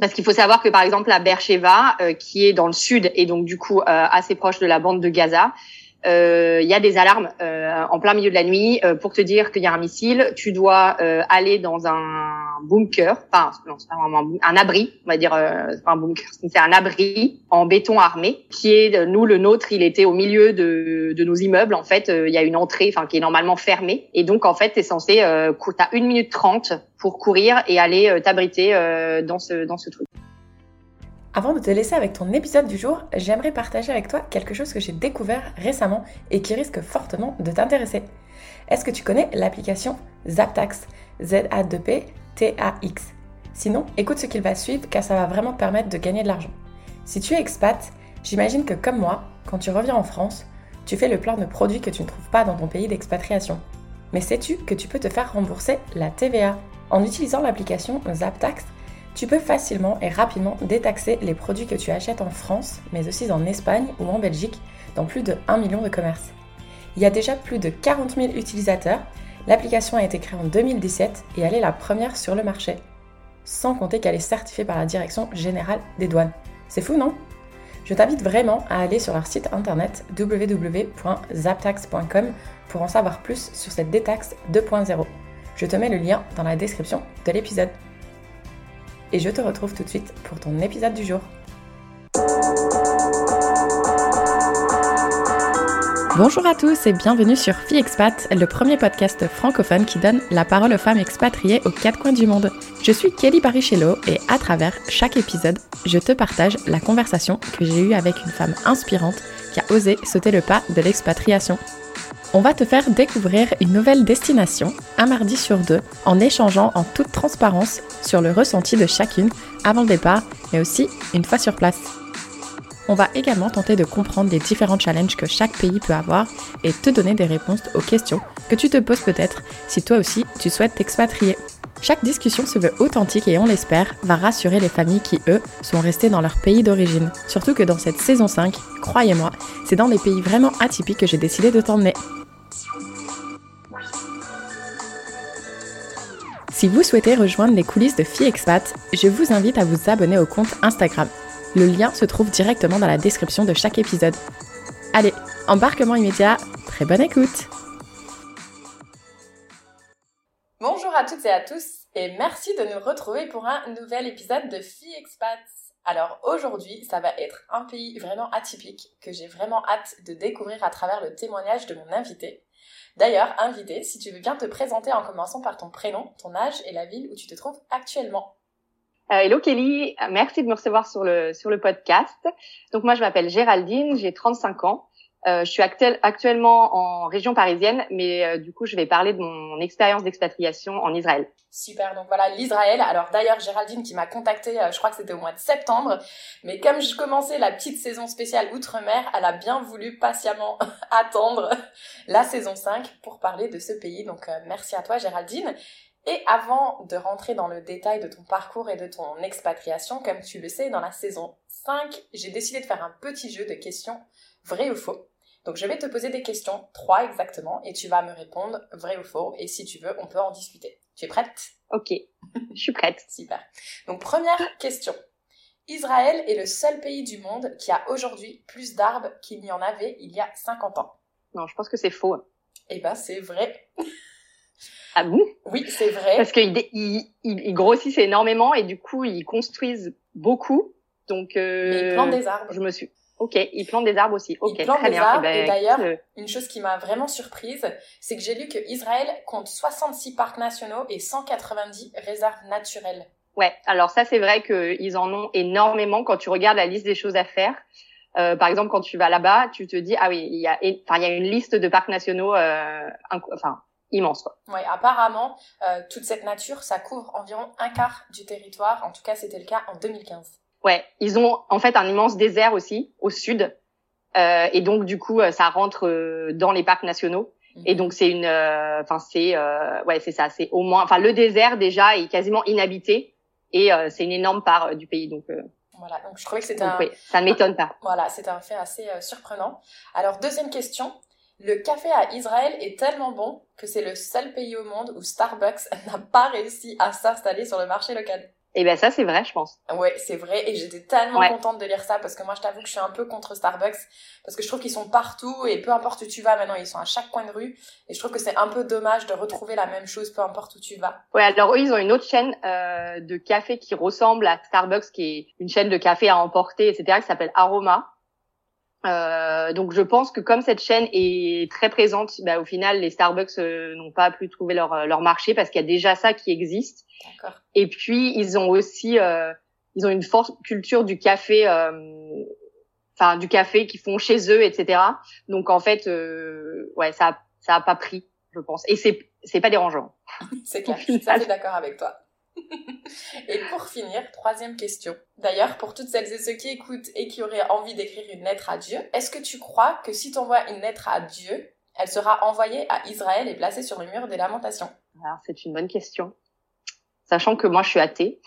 Parce qu'il faut savoir que par exemple la Beersheba, qui est dans le sud et donc du coup assez proche de la bande de Gaza, il y a des alarmes en plein milieu de la nuit pour te dire qu'il y a un missile. Tu dois aller dans un bunker, enfin non, c'est pas vraiment un, abri, on va dire, c'est pas un bunker, c'est un abri en béton armé qui est nous le nôtre, il était au milieu de, de nos immeubles en fait. Il y a une entrée, enfin qui est normalement fermée et donc en fait t'es censé, euh, t'as une minute trente pour courir et aller t'abriter dans ce dans ce truc. Avant de te laisser avec ton épisode du jour, j'aimerais partager avec toi quelque chose que j'ai découvert récemment et qui risque fortement de t'intéresser. Est-ce que tu connais l'application Zaptax? Z-A-2-P-T-A-X Sinon, écoute ce qu'il va suivre car ça va vraiment te permettre de gagner de l'argent. Si tu es expat, j'imagine que comme moi, quand tu reviens en France, tu fais le plein de produits que tu ne trouves pas dans ton pays d'expatriation. Mais sais-tu que tu peux te faire rembourser la TVA En utilisant l'application Zaptax, tu peux facilement et rapidement détaxer les produits que tu achètes en France, mais aussi en Espagne ou en Belgique, dans plus de 1 million de commerces. Il y a déjà plus de 40 000 utilisateurs, l'application a été créée en 2017 et elle est la première sur le marché. Sans compter qu'elle est certifiée par la Direction générale des douanes. C'est fou, non? Je t'invite vraiment à aller sur leur site internet www.zaptax.com pour en savoir plus sur cette détaxe 2.0. Je te mets le lien dans la description de l'épisode et je te retrouve tout de suite pour ton épisode du jour. Bonjour à tous et bienvenue sur Fille Expat, le premier podcast francophone qui donne la parole aux femmes expatriées aux quatre coins du monde. Je suis Kelly Barichello et à travers chaque épisode, je te partage la conversation que j'ai eue avec une femme inspirante qui a osé sauter le pas de l'expatriation. On va te faire découvrir une nouvelle destination, un mardi sur deux, en échangeant en toute transparence sur le ressenti de chacune avant le départ, mais aussi une fois sur place. On va également tenter de comprendre les différents challenges que chaque pays peut avoir et te donner des réponses aux questions que tu te poses peut-être si toi aussi tu souhaites t'expatrier. Chaque discussion se veut authentique et on l'espère va rassurer les familles qui, eux, sont restées dans leur pays d'origine. Surtout que dans cette saison 5, croyez-moi, c'est dans des pays vraiment atypiques que j'ai décidé de t'emmener. Si vous souhaitez rejoindre les coulisses de Fille Expat, je vous invite à vous abonner au compte Instagram. Le lien se trouve directement dans la description de chaque épisode. Allez, embarquement immédiat, très bonne écoute Bonjour à toutes et à tous et merci de nous retrouver pour un nouvel épisode de Fille Expat. Alors aujourd'hui, ça va être un pays vraiment atypique que j'ai vraiment hâte de découvrir à travers le témoignage de mon invité. D'ailleurs, invité, si tu veux bien te présenter en commençant par ton prénom, ton âge et la ville où tu te trouves actuellement. Euh, hello Kelly, merci de me recevoir sur le sur le podcast. Donc moi je m'appelle Géraldine, j'ai 35 ans. Euh, je suis actuellement en région parisienne, mais euh, du coup, je vais parler de mon expérience d'expatriation en Israël. Super, donc voilà l'Israël. Alors d'ailleurs, Géraldine qui m'a contactée, euh, je crois que c'était au mois de septembre, mais comme je commençais la petite saison spéciale Outre-mer, elle a bien voulu patiemment attendre la saison 5 pour parler de ce pays. Donc merci à toi Géraldine. Et avant de rentrer dans le détail de ton parcours et de ton expatriation, comme tu le sais, dans la saison 5, j'ai décidé de faire un petit jeu de questions vrai ou faux. Donc je vais te poser des questions, trois exactement, et tu vas me répondre vrai ou faux. Et si tu veux, on peut en discuter. Tu es prête? Ok, je suis prête. Super. Donc première question. Israël est le seul pays du monde qui a aujourd'hui plus d'arbres qu'il n'y en avait il y a 50 ans. Non, je pense que c'est faux. Eh ben, c'est vrai. Ah bon? Oui, c'est vrai. Parce qu'ils grossissent énormément et du coup, ils construisent beaucoup. Donc, euh, Mais ils plantent des arbres. Je me suis. Ok, ils plantent des arbres aussi. Ok, ils plantent très des bien. arbres. Eh ben, et d'ailleurs, euh, une chose qui m'a vraiment surprise, c'est que j'ai lu que Israël compte 66 parcs nationaux et 190 réserves naturelles. Ouais, alors ça c'est vrai qu'ils en ont énormément quand tu regardes la liste des choses à faire. Euh, par exemple, quand tu vas là-bas, tu te dis ah oui, il y a, enfin il y a une liste de parcs nationaux, euh, enfin immense quoi. Ouais, apparemment, euh, toute cette nature, ça couvre environ un quart du territoire. En tout cas, c'était le cas en 2015. Ouais, ils ont en fait un immense désert aussi au sud, euh, et donc du coup ça rentre euh, dans les parcs nationaux. Mhm. Et donc c'est une, euh, enfin c'est, euh, ouais c'est ça, c'est au moins, enfin le désert déjà est quasiment inhabité et euh, c'est une énorme part euh, du pays. Donc Voilà, donc je trouvais que c'était un, oui, ça ne m'étonne pas. voilà, c'était un fait assez euh, surprenant. Alors deuxième question, le café à Israël est tellement bon que c'est le seul pays au monde où Starbucks n'a pas réussi à s'installer sur le marché local. Et eh ben ça c'est vrai, je pense. Ouais, c'est vrai et j'étais tellement contente de lire ça parce que moi je t'avoue que je suis un peu contre Starbucks parce que je trouve qu'ils sont partout et peu importe où tu vas maintenant, ils sont à chaque coin de rue et je trouve que c'est un peu dommage de retrouver la même chose peu importe où tu vas. Ouais, alors eux ils ont une autre chaîne euh, de café qui ressemble à Starbucks qui est une chaîne de café à emporter etc qui s'appelle Aroma. Euh, donc je pense que comme cette chaîne est très présente, bah, au final les Starbucks euh, n'ont pas pu trouver leur, euh, leur marché parce qu'il y a déjà ça qui existe. Et puis ils ont aussi euh, ils ont une forte culture du café, enfin du café qu'ils font chez eux, etc. Donc en fait ouais ça ça a pas pris je pense et c'est c'est pas dérangeant. c'est clair, je suis d'accord avec toi. Et pour finir, troisième question. D'ailleurs, pour toutes celles et ceux qui écoutent et qui auraient envie d'écrire une lettre à Dieu, est-ce que tu crois que si tu envoies une lettre à Dieu, elle sera envoyée à Israël et placée sur le mur des lamentations? Alors, c'est une bonne question. Sachant que moi, je suis athée.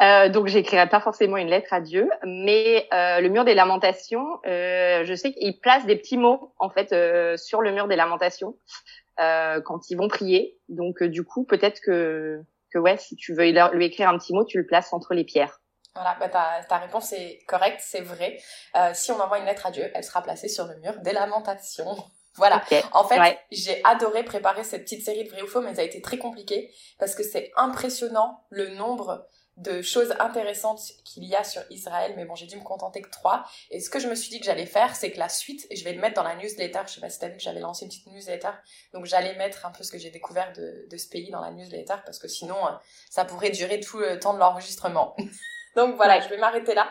Euh, donc j'écrirai pas forcément une lettre à Dieu, mais euh, le mur des lamentations, euh, je sais qu'il place des petits mots en fait sur le mur des lamentations. Euh, quand ils vont prier. Donc euh, du coup, peut-être que que ouais, si tu veux lui écrire un petit mot, tu le places entre les pierres. Voilà, bah ta, ta réponse est correcte, c'est vrai. Euh, si on envoie une lettre à Dieu, elle sera placée sur le mur des lamentations. Voilà. En fait, j'ai adoré préparer cette petite série de vrai ou faux, mais ça a été très compliqué parce que c'est impressionnant le nombre de choses intéressantes qu'il y a sur Israël, mais bon, j'ai dû me contenter que trois. Et ce que je me suis dit que j'allais faire, c'est que la suite, je vais le mettre dans la newsletter. Je sais pas si t'as vu que j'avais lancé une petite newsletter. Donc j'allais mettre un peu ce que j'ai découvert de, ce pays dans la newsletter, parce que sinon, euh, ça pourrait durer tout le temps de l'enregistrement. Donc voilà, je vais m'arrêter là.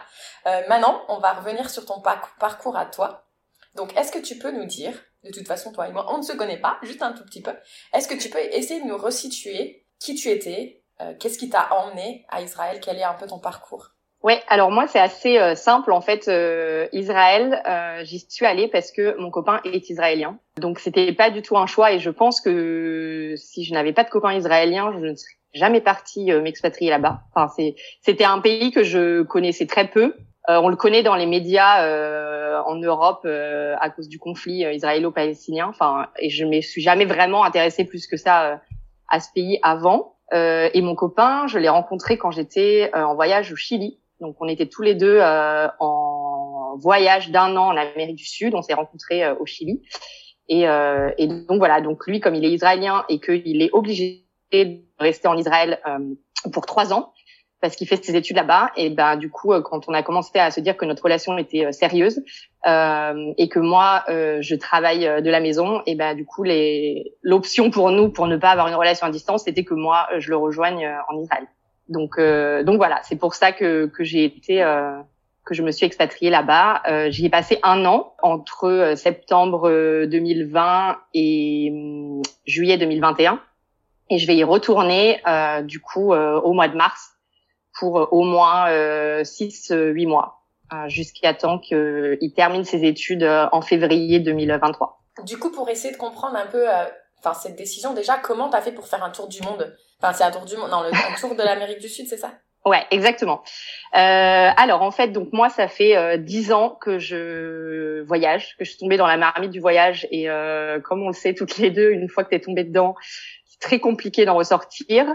Euh, maintenant, on va revenir sur ton parcours à toi. Donc, est-ce que tu peux nous dire, de toute façon, toi et moi, on ne se connaît pas, juste un tout petit peu, est-ce que tu peux essayer de nous resituer qui tu étais, qu'est-ce qui t'a emmené à Israël? Quel est un peu ton parcours? Ouais, alors moi c'est assez euh, simple en fait. Euh, Israël, j'y suis allée parce que mon copain est israélien, donc c'était pas du tout un choix. Et je pense que si je n'avais pas de copain israélien, je ne serais jamais partie m'expatrier là-bas. Enfin, c'était un pays que je connaissais très peu. on le connaît dans les médias en Europe à cause du conflit israélo-palestinien. Enfin, et je me suis jamais vraiment intéressée plus que ça à ce pays avant. Euh, et mon copain, je l'ai rencontré quand j'étais euh, en voyage au Chili. Donc on était tous les deux euh, en voyage d'un an en Amérique du Sud. On s'est rencontrés au Chili. Et, et, donc voilà, donc lui, comme il est israélien et qu'il est obligé de rester en Israël pour trois ans, parce qu'il fait ses études là-bas. Et ben du coup, quand on a commencé à se dire que notre relation était sérieuse euh, et que moi euh, je travaille de la maison, et ben du coup les l'option pour nous pour ne pas avoir une relation à distance, c'était que moi je le rejoigne en Israël. Donc donc voilà, c'est pour ça que que j'ai été que je me suis expatriée là-bas. Euh, J'y ai passé un an entre septembre 2020 et hum, juillet 2021. Et je vais y retourner euh, du coup au mois de mars pour euh, au moins 6-8 euh, mois, euh, jusqu'à temps qu'il termine ses études en février 2023. Du coup, pour essayer de comprendre un peu enfin cette décision déjà comment t'as fait pour faire un tour du monde? Enfin c'est un tour du monde non le un tour de l'Amérique du Sud c'est ça? Ouais exactement. Euh, alors en fait donc moi ça fait dix ans que je voyage que je suis tombée dans la marmite du voyage et euh, comme on le sait toutes les deux une fois que t'es tombée dedans c'est très compliqué d'en ressortir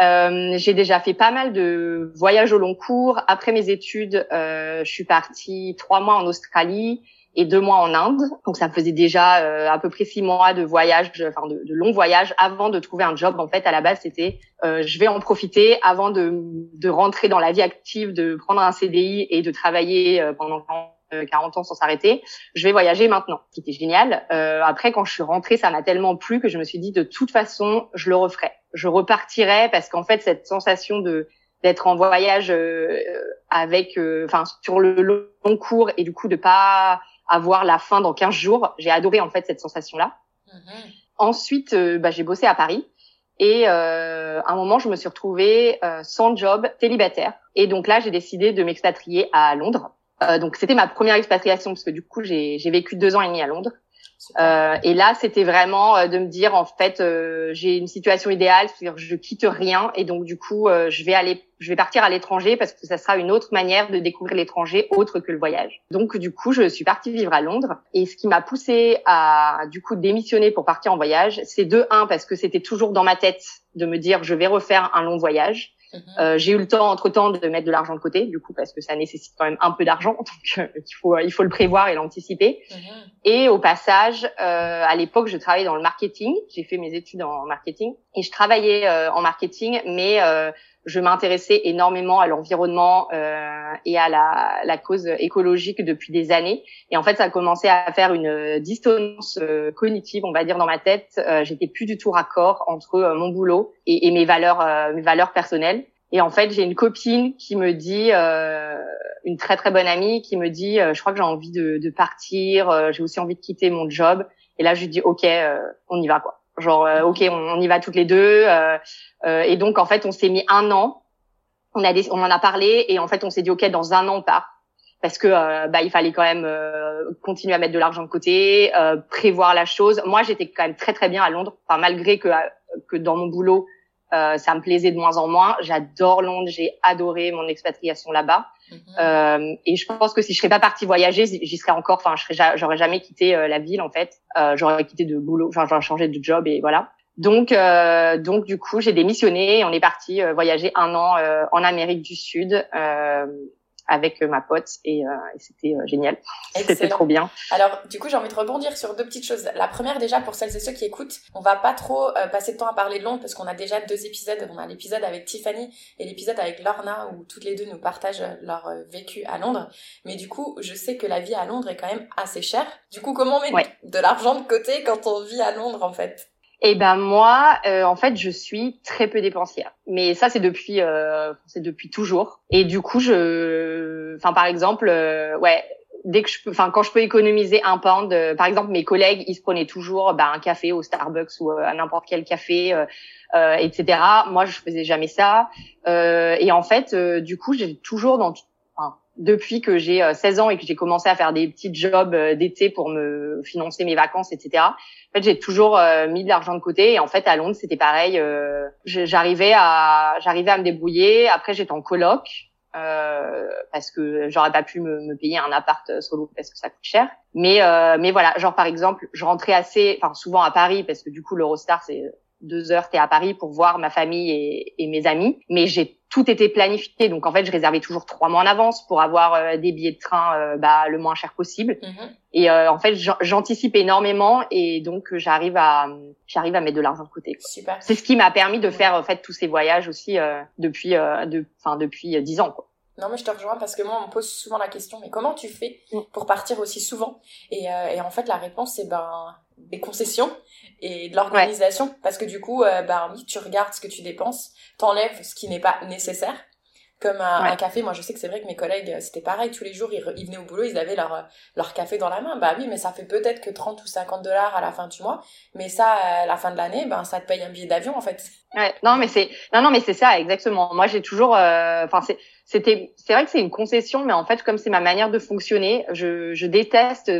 euh, j'ai déjà fait pas mal de voyages au long cours. Après mes études, euh, je suis partie trois mois en Australie et deux mois en Inde. Donc ça me faisait déjà euh, à peu près six mois de voyage, enfin de, de longs voyages avant de trouver un job. En fait, à la base, c'était je vais en profiter avant de, rentrer dans la vie active, de prendre un CDI et de travailler pendant 40 ans sans s'arrêter. Je vais voyager maintenant, ce qui était génial. Après, quand je suis rentrée, ça m'a tellement plu que je me suis dit de toute façon, je le referai. Je repartirai parce qu'en fait, cette sensation de d'être en voyage euh, avec, euh, enfin, sur le long cours et du coup de pas avoir la fin dans 15 jours, j'ai adoré en fait cette sensation-là. Mm-hmm. Ensuite, bah, j'ai bossé à Paris. Et euh, à un moment, je me suis retrouvée sans job, célibataire. Et donc là, j'ai décidé de m'expatrier à Londres. Euh, donc c'était ma première expatriation parce que du coup j'ai vécu deux ans et demi à Londres. Euh, et là, c'était vraiment euh, de me dire en fait, euh, j'ai une situation idéale, c'est-à-dire je quitte rien et donc du coup, euh, je vais aller, je vais partir à l'étranger parce que ça sera une autre manière de découvrir l'étranger autre que le voyage. Donc du coup, je suis partie vivre à Londres et ce qui m'a poussée à du coup démissionner pour partir en voyage, c'est de un parce que c'était toujours dans ma tête de me dire je vais refaire un long voyage. Mhm. Euh, j'ai eu le temps entre temps de mettre de l'argent de côté, du coup, parce que ça nécessite quand même un peu d'argent, donc euh, il faut il faut le prévoir et l'anticiper. Mhm. Et au passage, euh, à l'époque, je travaillais dans le marketing. J'ai fait mes études en marketing et je travaillais euh, en marketing, mais euh, je m'intéressais énormément à l'environnement euh, et à la, la, cause écologique depuis des années. Et en fait, ça a commencé à faire une distance euh, cognitive, on va dire, dans ma tête. Euh, J'étais plus du tout raccord entre euh, mon boulot et, mes valeurs, euh, mes valeurs personnelles. Et en fait, j'ai une copine qui me dit, une très très bonne amie, qui me dit, je crois que j'ai envie de, de partir. j'ai aussi envie de quitter mon job. Et là, je lui dis, ok, on y va quoi. Genre, euh, ok, on, y va toutes les deux. Euh, euh, et donc, en fait, on s'est mis un an. On a on en a parlé et en fait, on s'est dit, ok, dans un an, on part. Parce que bah, il fallait quand même continuer à mettre de l'argent de côté, prévoir la chose. Moi, j'étais quand même très très bien à Londres, enfin malgré que que dans mon boulot, euh, ça me plaisait de moins en moins. J'adore Londres, j'ai adoré mon expatriation là-bas. Mhm. Euh, et je pense que si je serais pas partie voyager, j'y serais encore. Enfin, je serais, j'aurais jamais quitté euh, la ville en fait. Euh, j'aurais quitté de boulot, enfin, j'aurais changé de job et voilà. Donc, euh, donc du coup, j'ai démissionné et on est parti voyager un an en Amérique du Sud avec euh, ma pote et, euh, et c'était euh, génial. C'était trop bien. Alors du coup j'ai envie de rebondir sur deux petites choses. La première déjà pour celles et ceux qui écoutent, on va pas trop passer de temps à parler de Londres parce qu'on a déjà deux épisodes. On a l'épisode avec Tiffany et l'épisode avec Lorna où toutes les deux nous partagent leur vécu à Londres. Mais du coup je sais que la vie à Londres est quand même assez chère. Du coup comment on met de l'argent de côté quand on vit à Londres en fait? Eh ben moi, euh, en fait, je suis très peu dépensière. Mais ça, c'est depuis, euh, c'est depuis toujours. Et du coup, je, enfin, par exemple, euh, ouais, dès que je peux, enfin, quand je peux économiser un pound, par exemple, mes collègues, ils se prenaient toujours bah, un café au Starbucks ou à n'importe quel café, etc. Moi, je faisais jamais ça. et en fait, du coup, j'ai toujours dans depuis que j'ai 16 ans et que j'ai commencé à faire des petits jobs d'été pour me financer mes vacances, etc fait, j'ai toujours euh, mis de l'argent de côté. Et en fait, à Londres, c'était pareil. Euh, j'arrivais à, j'arrivais à me débrouiller. Après, j'étais en coloc. Euh, parce que j'aurais pas pu me, me, payer un appart solo parce que ça coûte cher. Mais euh, mais voilà, genre par exemple, je rentrais assez, enfin souvent à Paris parce que du coup l'Eurostar c'est deux heures, t'es à Paris pour voir ma famille et, et mes amis. Mais j'ai tout été planifié, donc en fait, je réservais toujours trois mois en avance pour avoir euh, des billets de train euh, bah, le moins cher possible. Mhm. Et euh, en fait, j'anticipe énormément et donc j'arrive à j'arrive à mettre de l'argent de côté. Super. C'est ce qui m'a permis de faire en fait tous ces voyages aussi depuis de, enfin depuis dix ans. Quoi. Non mais je te rejoins parce que moi on me pose souvent la question mais comment tu fais mm. pour partir aussi souvent? Et, et en fait la réponse c'est ben des concessions et de l'organisation. Parce que du coup euh, bah oui tu regardes ce que tu dépenses t'enlèves ce qui n'est pas nécessaire. Comme un, café moi je sais que c'est vrai que mes collègues euh, c'était pareil. Tous les jours ils, ils, venaient au boulot ils avaient leur euh, leur café dans la main. Bah oui mais ça fait peut-être que 30 ou 50 dollars à la fin du mois. Mais ça à la fin de l'année ben ça te paye un billet d'avion en fait. Ouais. Non mais c'est non non mais c'est ça exactement. Moi j'ai toujours enfin c'est c'était c'est vrai que c'est une concession mais en fait comme c'est ma manière de fonctionner je je déteste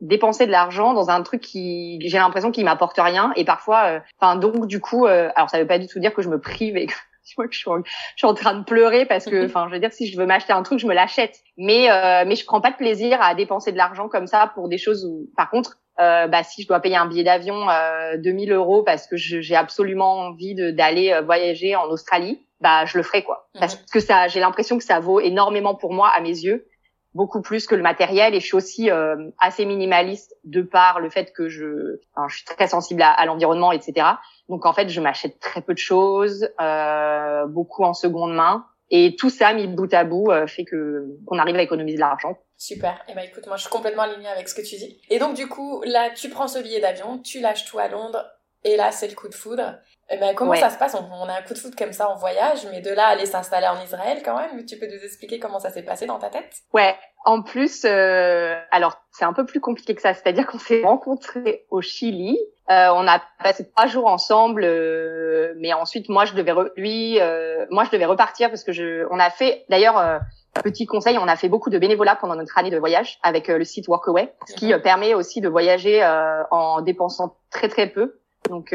dépenser de l'argent dans un truc qui j'ai l'impression qu'il m'apporte rien. Et parfois euh, enfin donc du coup euh, alors ça veut pas du tout dire que je me prive et que je suis, en, je suis en train de pleurer parce que enfin je veux dire si je veux m'acheter un truc je me l'achète. Mais euh, mais je prends pas de plaisir à dépenser de l'argent comme ça pour des choses où par contre euh, bah si je dois payer un billet d'avion euh, 2000 euros parce que j'ai absolument envie d'aller voyager en Australie bah je le ferai quoi. Mhm. parce que ça j'ai l'impression que ça vaut énormément pour moi à mes yeux beaucoup plus que le matériel et je suis aussi euh, assez minimaliste de par le fait que je, je suis très sensible à, l'environnement, etc. Donc en fait, je m'achète très peu de choses, euh, beaucoup en seconde main. Et tout ça, mis bout à bout, euh, fait que qu'on arrive à économiser de l'argent. Super. Et eh ben écoute, moi je suis complètement alignée avec ce que tu dis. Et donc du coup, là, tu prends ce billet d'avion, tu lâches tout à Londres, et là, c'est le coup de foudre. Eh ben, comment ça se passe? On, a un coup de foot comme ça en voyage, mais de là aller s'installer en Israël quand même, tu peux nous expliquer comment ça s'est passé dans ta tête? Ouais, en plus, euh, alors c'est un peu plus compliqué que ça, c'est-à-dire qu'on s'est rencontrés au Chili. Euh, on a passé trois jours ensemble, euh, mais ensuite moi je devais lui, euh, moi je devais repartir parce que je, on a fait d'ailleurs petit conseil, on a fait beaucoup de bénévolat pendant notre année de voyage avec le site Workaway, ce qui permet aussi de voyager en dépensant très très peu. Donc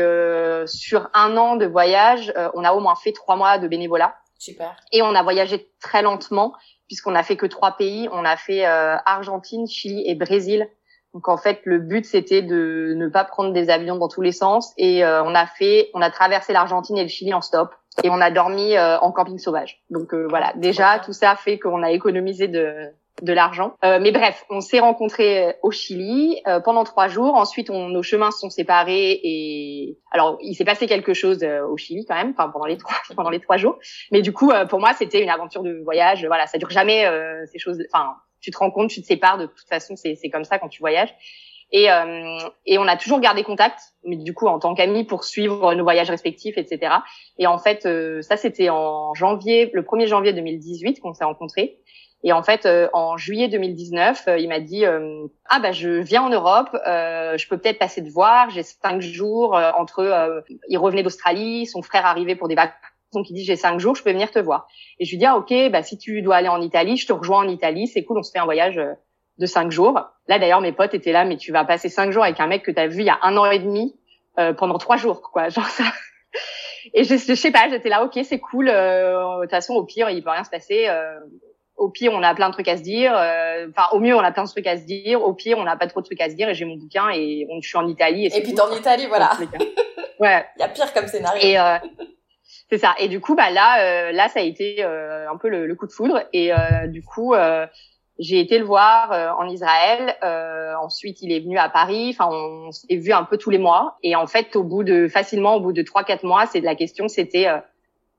sur un an de voyage, on a au moins fait trois mois de bénévolat. Super. Et on a voyagé très lentement puisqu'on a fait que trois pays. On a fait euh, Argentine, Chili et Brésil. Donc en fait, le but c'était de ne pas prendre des avions dans tous les sens et euh, on a fait, on a traversé l'Argentine et le Chili en stop et on a dormi euh, en camping sauvage. Donc voilà, déjà tout ça fait qu'on a économisé de de l'argent. Euh, mais bref, on s'est rencontrés euh, au Chili euh, pendant trois jours. Ensuite, on, nos chemins se sont séparés et alors il s'est passé quelque chose au Chili quand même, pendant les trois pendant les trois jours. Mais du coup, pour moi, c'était une aventure de voyage. Voilà, ça dure jamais ces choses. Enfin, tu te rends compte, tu te sépares. De toute façon, c'est c'est comme ça quand tu voyages. Et, et on a toujours gardé contact, mais du coup en tant qu'amis pour suivre nos voyages respectifs, etc. Et en fait, ça c'était en janvier, le 1er janvier 2018 qu'on s'est rencontrés. Et en fait, euh, en juillet 2019, euh, il m'a dit euh, ah bah je viens en Europe, je peux peut-être passer te voir. J'ai cinq jours entre. il revenait d'Australie, son frère arrivait pour des vacances. Donc il dit j'ai cinq jours, je peux venir te voir. Et je lui dis ah ok bah si tu dois aller en Italie, je te rejoins en Italie, c'est cool, on se fait un voyage de cinq jours. Là d'ailleurs mes potes étaient là, mais tu vas passer cinq jours avec un mec que tu as vu il y a un an et demi pendant trois jours quoi, genre ça. Et je, je sais pas, j'étais là ok c'est cool. De toute façon au pire il peut rien se passer au pire, on a plein de trucs à se dire. Euh, enfin, au mieux, on a plein de trucs à se dire. Au pire, on n'a pas trop de trucs à se dire. Et j'ai mon bouquin et on, je suis en Italie. Et, et puis t'es en Italie, voilà. ouais. Il y a pire comme scénario. Et euh, c'est ça. Et du coup, bah là, euh, là, ça a été euh, un peu le, le, coup de foudre. Et euh, du coup, j'ai été le voir en Israël. ensuite, il est venu à Paris. Enfin, on s'est vu un peu tous les mois. Et en fait, au bout de facilement, au bout de trois, quatre mois, c'est de la question, c'était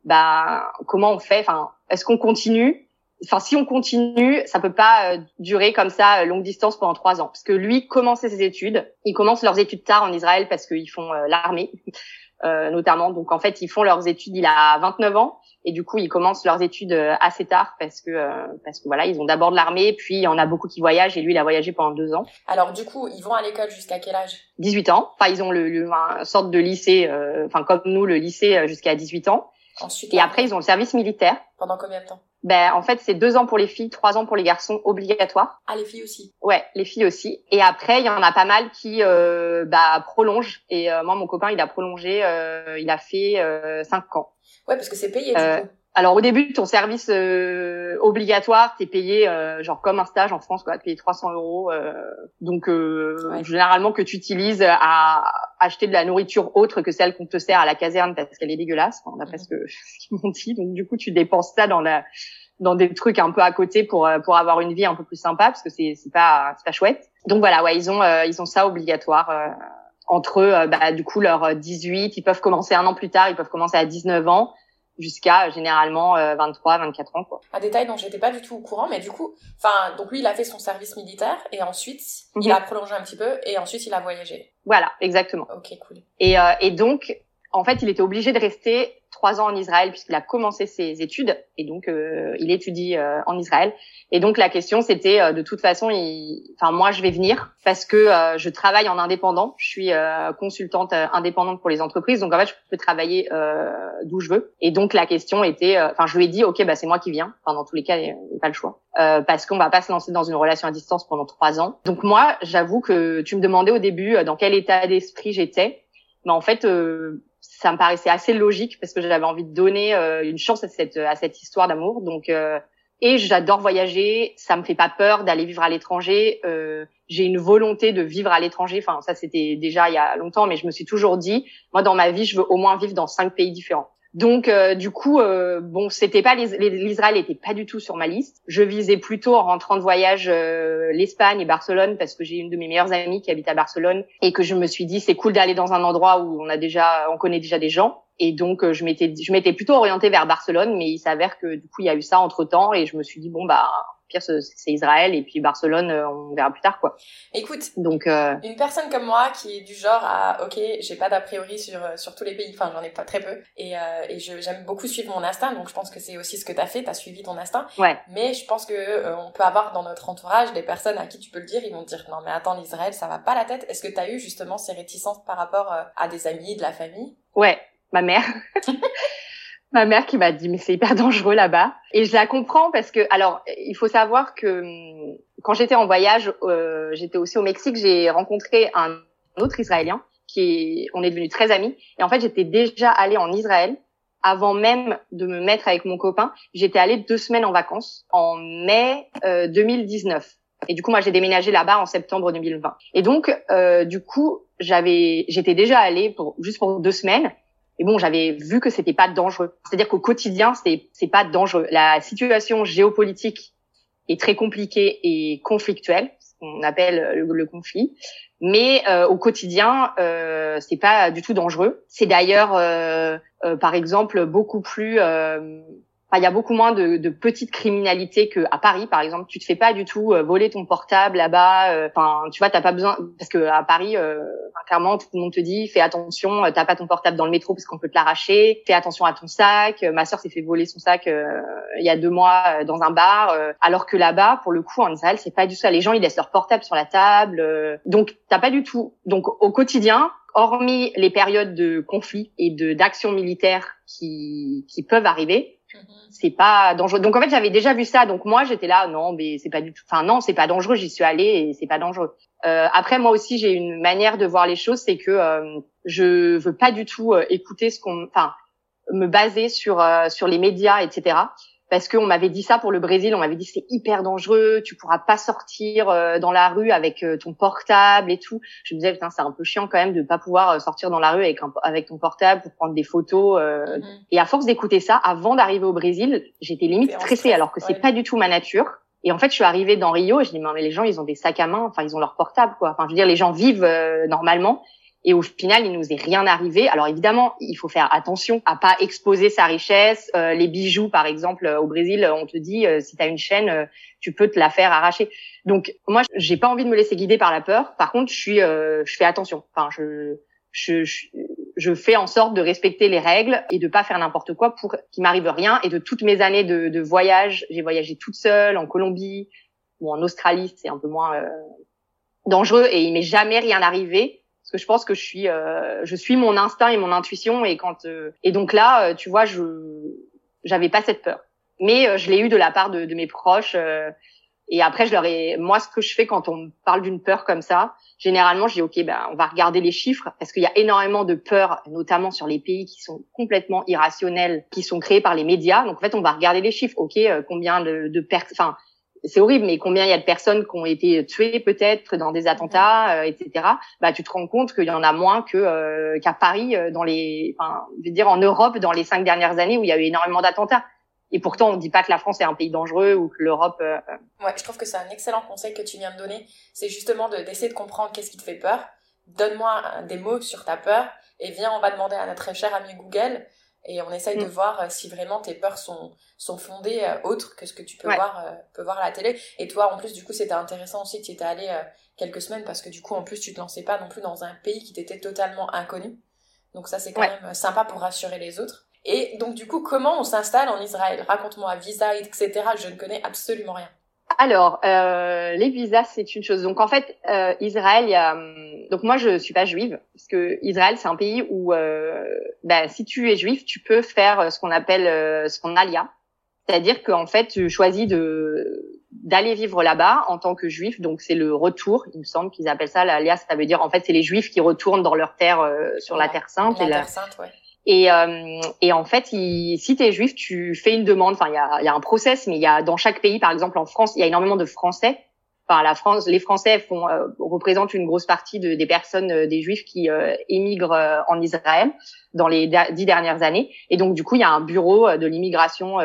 bah comment on fait? Enfin, est-ce qu'on continue? Enfin si on continue, ça peut pas euh, durer comme ça euh, longue distance pendant trois ans, parce que lui commençait ses études, ils commencent leurs études tard en Israël parce qu'ils font euh, l'armée notamment, donc en fait ils font leurs études, il a 29 ans. Et du coup ils commencent leurs études assez tard parce que parce que voilà ils ont d'abord de l'armée, puis il y en a beaucoup qui voyagent et lui il a voyagé pendant deux ans. Alors du coup ils vont à l'école jusqu'à quel âge? 18 ans, enfin ils ont le, le une sorte de lycée, enfin comme nous le lycée jusqu'à 18 ans. Ensuite, et après ils ont le service militaire. Pendant combien de temps? Ben en fait c'est deux ans pour les filles, trois ans pour les garçons obligatoires. Ah les filles aussi. Ouais, les filles aussi. Et après il y en a pas mal qui euh, bah prolongent. Et euh, moi mon copain il a prolongé, euh, il a fait euh, cinq ans. Ouais parce que c'est payé du euh, coup. Alors au début ton service euh, obligatoire t'es payé genre comme un stage en France quoi, t'es payé 300 euros. donc généralement que tu utilises à acheter de la nourriture autre que celle qu'on te sert à la caserne parce qu'elle est dégueulasse, enfin, d'après ce que ce qu'ils m'ont dit. Donc du coup tu dépenses ça dans la dans des trucs un peu à côté pour pour avoir une vie un peu plus sympa parce que c'est c'est pas c'est pas chouette. Donc voilà ouais ils ont ils ont ça obligatoire. entre eux, bah, du coup, leur 18, ils peuvent commencer un an plus tard, ils peuvent commencer à 19 ans jusqu'à généralement 23, euh, 24 ans. Quoi. Un détail dont j'étais pas du tout au courant, mais du coup, enfin, donc lui, il a fait son service militaire et ensuite, il mhm. a prolongé un petit peu et ensuite, il a voyagé. Voilà, exactement. Ok, cool. Et, euh, et donc, en fait, il était obligé de rester trois ans en Israël puisqu'il a commencé ses études et donc euh, il étudie euh, en Israël. Et donc la question c'était euh, de toute façon, il... enfin moi je vais venir parce que je travaille en indépendant. Je suis consultante indépendante pour les entreprises, donc en fait je peux travailler d'où je veux. Et donc la question était, enfin je lui ai dit ok bah c'est moi qui viens. Enfin dans tous les cas il n'y a pas le choix parce qu'on va pas se lancer dans une relation à distance pendant trois ans. Donc moi j'avoue que tu me demandais au début dans quel état d'esprit j'étais. Mais en fait, ça me paraissait assez logique parce que j'avais envie de donner euh, une chance à cette à cette histoire d'amour. Donc euh, et j'adore voyager, ça me fait pas peur d'aller vivre à l'étranger. Euh, j'ai une volonté de vivre à l'étranger. Enfin, ça c'était déjà il y a longtemps, mais je me suis toujours dit, moi dans ma vie, je veux au moins vivre dans cinq pays différents. Donc euh, du coup, euh, bon, c'était pas l'Israël était pas du tout sur ma liste. Je visais plutôt en rentrant de voyage euh, l'Espagne et Barcelone parce que j'ai une de mes meilleures amies qui habite à Barcelone et que je me suis dit c'est cool d'aller dans un endroit où on a déjà, on connaît déjà des gens. Et donc je m'étais, je m'étais plutôt orientée vers Barcelone, mais il s'avère que du coup il y a eu ça entre temps et je me suis dit bon bah pire c'est Israël et puis Barcelone, on verra plus tard quoi. Écoute, donc une personne comme moi qui est du genre à ok, j'ai pas d'a priori sur sur tous les pays, enfin j'en ai pas très peu et et j'aime beaucoup suivre mon instinct, donc je pense que c'est aussi ce que t'as fait, t'as suivi ton instinct. Ouais. Mais je pense que on peut avoir dans notre entourage des personnes à qui tu peux le dire, ils vont te dire non mais attends l'Israël ça va pas la tête. Est-ce que t'as eu justement ces réticences par rapport à des amis, de la famille? Ouais, ma mère. ma mère qui m'a dit mais c'est hyper dangereux là-bas. Et je la comprends parce que alors il faut savoir que hum, quand j'étais en voyage euh, j'étais aussi au Mexique j'ai rencontré un autre Israélien qui on est devenus très amis. Et en fait j'étais déjà allée en Israël avant même de me mettre avec mon copain. J'étais allée deux semaines en vacances en mai 2019 euh, et du coup moi j'ai déménagé là-bas en septembre 2020 et donc euh, du coup j'avais j'étais déjà allée pour juste pour deux semaines et bon, j'avais vu que c'était pas dangereux. C'est-à-dire qu'au quotidien, c'est c'est pas dangereux. La situation géopolitique est très compliquée et conflictuelle, ce qu'on appelle le, conflit. Mais euh, au quotidien, euh, c'est pas du tout dangereux. C'est d'ailleurs, euh, euh par exemple, beaucoup plus euh, il y a beaucoup moins de, de petites criminalités qu'à Paris, par exemple. Tu te fais pas du tout euh, voler ton portable là-bas. Euh, enfin, tu vois, t'as pas besoin parce que à Paris, euh, clairement, tout le monde te dit fais attention, t'as pas ton portable dans le métro parce qu'on peut te l'arracher. Fais attention à ton sac. Ma sœur s'est fait voler son sac il y a deux mois dans un bar, alors que là-bas, pour le coup, en Israël, c'est pas du tout ça. Les gens ils laissent leur portable sur la table, donc t'as pas du tout. Donc au quotidien, hormis les périodes de conflit et de d'actions militaires qui, qui peuvent arriver. C'est pas dangereux. Donc en fait, j'avais déjà vu ça. Donc moi, j'étais là, non, mais c'est pas du tout. Enfin non, c'est pas dangereux. J'y suis allée et c'est pas dangereux. Euh, après, moi aussi, j'ai une manière de voir les choses, c'est que euh, je veux pas du tout euh, écouter ce qu'on, enfin, me baser sur euh, sur les médias, etc parce qu'on m'avait dit ça pour le Brésil, on m'avait dit c'est hyper dangereux, tu pourras pas sortir euh, dans la rue avec euh, ton portable et tout. Je me disais putain c'est un peu chiant quand même de pas pouvoir euh, sortir dans la rue avec avec ton portable pour prendre des photos. Mhm. Et à force d'écouter ça, avant d'arriver au Brésil, j'étais limite stressée alors que c'est pas du tout ma nature. Et en fait, je suis arrivée dans Rio et je dis mais les gens ils ont des sacs à main, enfin ils ont leur portable quoi. Enfin je veux dire les gens vivent normalement et au final, il nous est rien arrivé. Alors évidemment, il faut faire attention à pas exposer sa richesse. Euh, les bijoux, par exemple, au Brésil, on te dit euh, si tu as une chaîne, euh, tu peux te la faire arracher. Donc moi, j'ai pas envie de me laisser guider par la peur. Par contre, je suis, je fais attention. Enfin, je, je, je, fais en sorte de respecter les règles et de pas faire n'importe quoi pour qu'il m'arrive rien. Et de toutes mes années de, de voyage, j'ai voyagé toute seule en Colombie ou en Australie, c'est un peu moins dangereux et il m'est jamais rien arrivé que je pense que je suis euh, je suis mon instinct et mon intuition et quand euh, et donc là euh, tu vois je j'avais pas cette peur. Mais je l'ai eu de la part de, de mes proches et après je leur ai moi ce que je fais quand on me parle d'une peur comme ça généralement je dis ok ben on va regarder les chiffres parce qu'il y a énormément de peurs notamment sur les pays qui sont complètement irrationnels qui sont créés par les médias. Donc en fait on va regarder les chiffres. Ok combien de, de personnes enfin c'est horrible, mais combien il y a de personnes qui ont été tuées peut-être dans des attentats, euh, etc. Bah, tu te rends compte qu'il y en a moins que euh, qu'à Paris euh, dans les, enfin, je veux dire en Europe dans les cinq dernières années où il y a eu énormément d'attentats. Et pourtant, on ne dit pas que la France est un pays dangereux ou que l'Europe. Ouais, je trouve que c'est un excellent conseil que tu viens de donner. C'est justement de d'essayer de comprendre qu'est-ce qui te fait peur. Donne-moi des mots sur ta peur et viens, on va demander à notre cher ami Google et on essaye de mm. voir euh, si vraiment tes peurs sont sont fondées euh, autres que ce que tu peux voir euh, peux voir à la télé. Et toi en plus du coup c'était intéressant aussi que tu étais allé quelques semaines parce que du coup en plus tu te lançais pas non plus dans un pays qui t'était totalement inconnu. Donc ça c'est quand même sympa pour rassurer les autres. Et donc du coup comment on s'installe en Israël? Raconte-moi visa etc je ne connais absolument rien. Alors, euh, les visas, c'est une chose. Donc, en fait, euh, Israël, il y a... Donc moi, je suis pas juive, parce que Israël, c'est un pays où, euh, bah, si tu es juif, tu peux faire euh, ce qu'on appelle euh, son alia, c'est-à-dire qu'en fait, tu choisis de d'aller vivre là-bas en tant que juif. Donc, c'est le retour. Il me semble qu'ils appellent ça l'alia. Ça veut dire, en fait, c'est les juifs qui retournent dans leur terre euh, sur la terre sainte. La terre sainte, ouais. Et, euh, et en fait, il, si tu es juif, tu fais une demande. Enfin, il y a, y a un process, mais il y a dans chaque pays, par exemple en France, il y a énormément de Français. La France, les Français font euh, représentent une grosse partie de, des personnes, euh, des Juifs qui euh, émigrent en Israël dans les dix dernières années. Et donc, du coup, il y a un bureau de l'immigration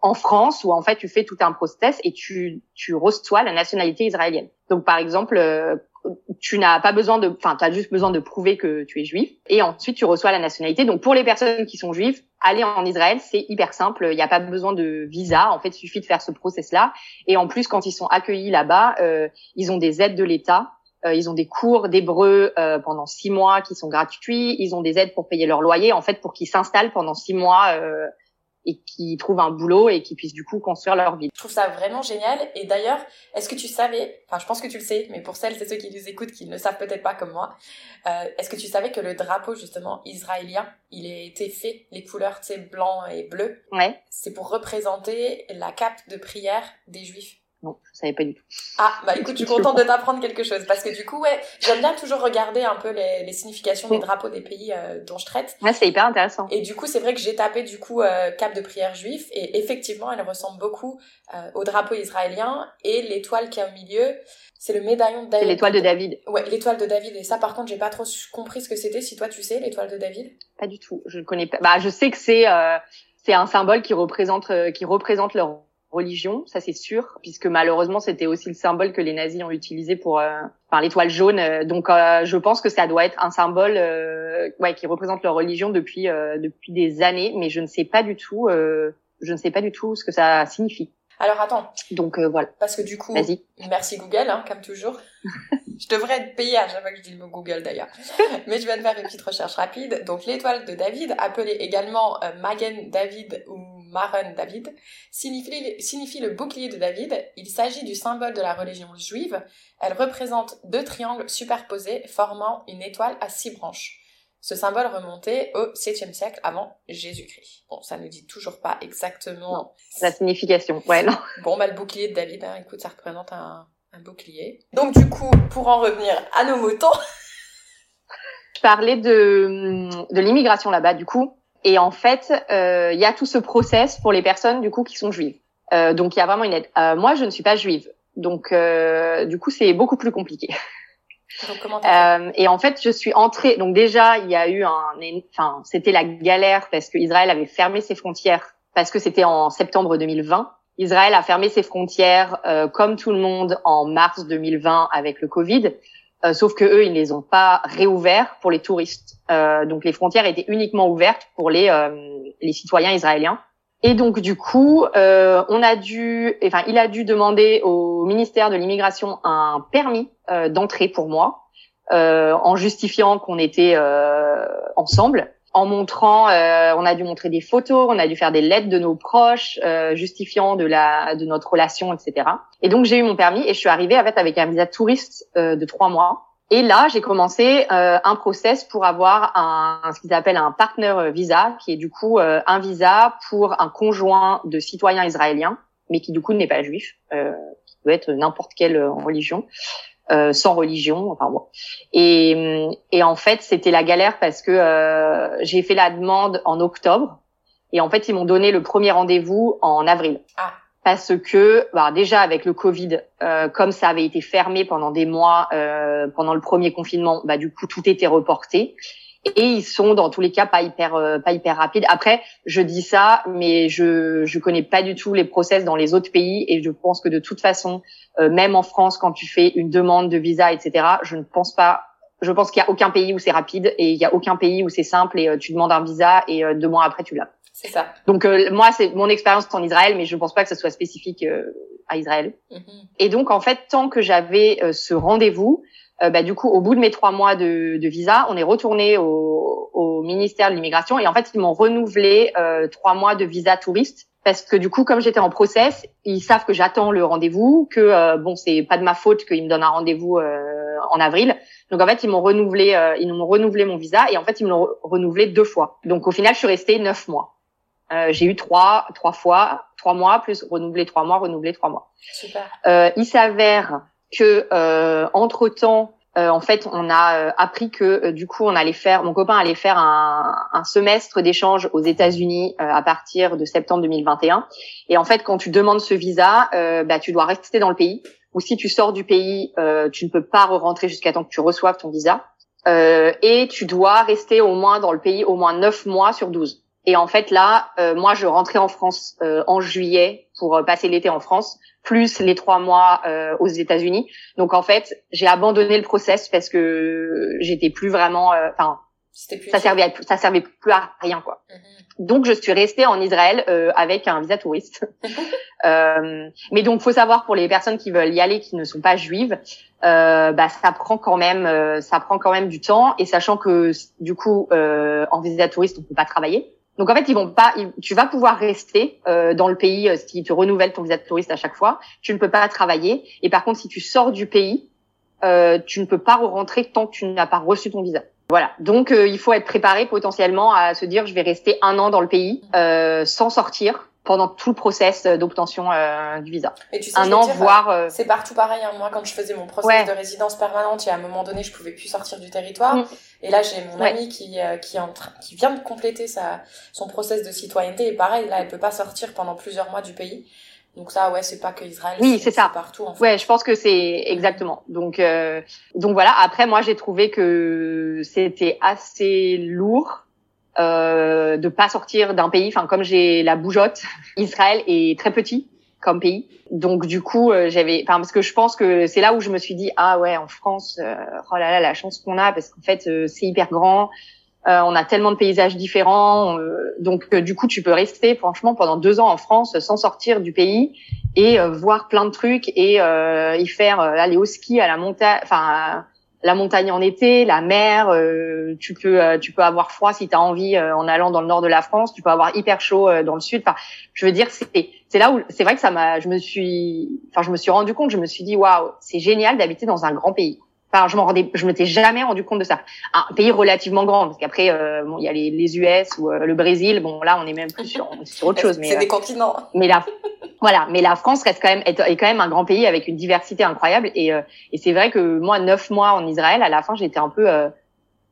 en France où en fait tu fais tout un process et tu tu reçois la nationalité israélienne. Donc, par exemple tu n'as pas besoin de, enfin, tu as juste besoin de prouver que tu es juif. Et ensuite, tu reçois la nationalité. Donc, pour les personnes qui sont juives, aller en Israël, c'est hyper simple. Il n'y a pas besoin de visa. En fait, il suffit de faire ce process-là. Et en plus, quand ils sont accueillis là-bas, euh, ils ont des aides de l'État. Euh, ils ont des cours d'hébreu euh, pendant six mois qui sont gratuits. Ils ont des aides pour payer leur loyer, en fait, pour qu'ils s'installent pendant six mois euh, et qui trouvent un boulot et qui puissent du coup construire leur vie. Je trouve ça vraiment génial. Et d'ailleurs, est-ce que tu savais, enfin je pense que tu le sais, mais pour celles et ceux qui nous écoutent qui ne le savent peut-être pas comme moi, euh, est-ce que tu savais que le drapeau justement israélien, il a été fait, les couleurs, tu sais, blanc et bleu, ouais. c'est pour représenter la cape de prière des juifs non, je savais pas du tout. Ah, bah écoute, je suis contente de t'apprendre quelque chose parce que du coup, ouais, j'aime bien toujours regarder un peu les, les significations des drapeaux des pays euh, dont je traite. Ouais, c'est hyper intéressant. Et du coup, c'est vrai que j'ai tapé du coup euh, cap de prière juif et effectivement, elle ressemble beaucoup euh, au drapeau israélien et l'étoile qui est au milieu, c'est le médaillon de David. L'étoile de David. Ouais, l'étoile de David. Et ça, par contre, j'ai pas trop compris ce que c'était. Si toi, tu sais, l'étoile de David? Pas du tout. Je ne connais pas. Bah, je sais que c'est c'est un symbole qui représente qui représente leur religion, ça c'est sûr, puisque malheureusement c'était aussi le symbole que les nazis ont utilisé pour, euh, enfin l'étoile jaune. Euh, donc euh, je pense que ça doit être un symbole, ouais, qui représente leur religion depuis depuis des années, mais je ne sais pas du tout, je ne sais pas du tout ce que ça signifie. Alors attends. Donc voilà. Parce que du coup, merci Google, hein, comme toujours. je devrais être payée à chaque fois que je dis le mot Google d'ailleurs. Mais je viens de faire une petite recherche rapide. Donc l'étoile de David, appelée également Magen David ou Maron David, signifie, signifie le bouclier de David. Il s'agit du symbole de la religion juive. Elle représente deux triangles superposés formant une étoile à six branches. Ce symbole remontait au 7e siècle avant Jésus-Christ. Bon, ça ne dit toujours pas exactement la signification. Ouais, non. Bon, bah, le bouclier de David, hein, écoute, ça représente un, un bouclier. Donc, du coup, pour en revenir à nos moutons. Je parlais de, de l'immigration là-bas, du coup. Et en fait, euh, il y a tout ce process pour les personnes du coup qui sont juives. Euh, donc il y a vraiment une aide. Euh, moi, je ne suis pas juive, donc euh, du coup c'est beaucoup plus compliqué. Donc, euh, et en fait, je suis entrée. Donc déjà, il y a eu un, enfin, c'était la galère parce que Israël avait fermé ses frontières parce que c'était en septembre 2020. Israël a fermé ses frontières euh, comme tout le monde en mars 2020 avec le Covid. Euh, sauf que eux, ils les ont pas réouverts pour les touristes. Euh, donc les frontières étaient uniquement ouvertes pour les euh, les citoyens israéliens. Et donc du coup, euh, on a dû, enfin, il a dû demander au ministère de l'immigration un permis d'entrée pour moi, en justifiant qu'on était ensemble en montrant, euh, on a dû montrer des photos, on a dû faire des lettres de nos proches euh, justifiant de la de notre relation, etc. Et donc j'ai eu mon permis et je suis arrivée avec avec un visa touriste euh, de trois mois. Et là, j'ai commencé un process pour avoir un, ce qu'ils appellent un partner visa, qui est du coup un visa pour un conjoint de citoyen israélien, mais qui du coup n'est pas juif, qui peut être n'importe quelle religion. Euh, sans religion, enfin bon. Et, et en fait, c'était la galère parce que euh, j'ai fait la demande en octobre et en fait, ils m'ont donné le premier rendez-vous en avril. Ah. Parce que bah, déjà avec le Covid, euh, comme ça avait été fermé pendant des mois euh, pendant le premier confinement, bah du coup tout était reporté et ils sont dans tous les cas pas hyper euh, pas hyper rapides. Après, je dis ça, mais je je connais pas du tout les process dans les autres pays et je pense que de toute façon, euh, même en France, quand tu fais une demande de visa, etc., je ne pense pas. Je pense qu'il y a aucun pays où c'est rapide et il y a aucun pays où c'est simple et euh, tu demandes un visa et deux mois après tu l'as. C'est ça. Donc moi, c'est mon expérience en Israël, mais je ne pense pas que ce soit spécifique à Israël. Mm-hmm. Et donc en fait, tant que j'avais ce rendez-vous, euh, bah, du coup, au bout de mes trois mois de, de visa, on est retourné au, au, ministère de l'immigration et en fait, ils m'ont renouvelé euh, trois mois de visa touriste parce que du coup, comme j'étais en process, ils savent que j'attends le rendez-vous, que euh, bon, c'est pas de ma faute qu'ils me donnent un rendez-vous euh, en avril. Donc en fait, ils m'ont renouvelé, euh, ils m'ont renouvelé mon visa et en fait, ils me l'ont renouvelé deux fois. Donc au final, je suis restée neuf mois. j'ai eu trois, trois fois, trois mois plus renouvelé trois mois, renouvelé trois mois. Super. il s'avère que euh, entre temps euh, en fait, on a euh, appris que euh, du coup, on allait faire, mon copain allait faire un, un semestre d'échange aux États-Unis à partir de septembre 2021. Et en fait, quand tu demandes ce visa, bah, tu dois rester dans le pays. Ou si tu sors du pays, tu ne peux pas rentrer jusqu'à temps que tu reçoives ton visa. et tu dois rester au moins dans le pays au moins 9 mois sur 12. Et en fait là, moi je rentrais en France en juillet pour passer l'été en France, plus les trois mois aux États-Unis. Donc en fait, j'ai abandonné le process parce que j'étais plus vraiment, enfin, ça servait ça servait plus à rien quoi. Mhm. Donc je suis restée en Israël avec un visa touriste. Euh, mais donc, faut savoir pour les personnes qui veulent y aller, qui ne sont pas juives, euh, bah, ça prend quand même, euh, ça prend quand même du temps. Et sachant que du coup, euh, en visa touriste, on peut pas travailler. Donc en fait, ils vont pas. tu vas pouvoir rester euh, dans le pays si tu renouvelles ton visa de touriste à chaque fois. Tu ne peux pas travailler. Et par contre, si tu sors du pays, tu ne peux pas rentrer tant que tu n'as pas reçu ton visa. Voilà. Donc il faut être préparé potentiellement à se dire je vais rester un an dans le pays sans sortir pendant tout le process d'obtention euh, du visa. Et tu sais, un an, voire. Euh, c'est partout pareil. Hein. Moi, quand je faisais mon process de résidence permanente, il y a un moment donné, je pouvais plus sortir du territoire. Mm. Et là, j'ai mon amie qui euh, qui, qui vient de compléter sa son process de citoyenneté. Et pareil, là, elle peut pas sortir pendant plusieurs mois du pays. Donc ça, ouais, c'est pas que Israël. Oui, c'est ça. Partout. En fait. Ouais, je pense que c'est exactement. Donc donc voilà. Après, moi, j'ai trouvé que c'était assez lourd euh, de pas sortir d'un pays. Enfin, comme j'ai la bougeotte, Israël est très petit comme pays. Donc du coup, euh, j'avais, enfin parce que je pense que c'est là où je me suis dit ah ouais en France, euh, oh là là la chance qu'on a parce qu'en fait euh, c'est hyper grand, on a tellement de paysages différents, donc du coup tu peux rester franchement pendant deux ans en France sans sortir du pays et voir plein de trucs et y faire aller au ski à la montagne, enfin la montagne en été, la mer, euh, tu peux euh, tu peux avoir froid si tu as envie euh, en allant dans le nord de la France, tu peux avoir hyper chaud dans le sud. Enfin, je veux dire c'est c'est là où c'est vrai que ça m'a je me suis enfin je me suis rendu compte, je me suis dit waouh, c'est génial d'habiter dans un grand pays. Enfin, je m'en rendais je m'étais jamais rendu compte de ça. Un pays relativement grand parce qu'après bon, il y a les, les US ou le Brésil, bon là on est même plus sur, sur autre chose mais C'est des continents. Mais là voilà, mais la France reste quand même est, quand même un grand pays avec une diversité incroyable et, euh, et c'est vrai que moi neuf mois en Israël à la fin j'étais un peu euh,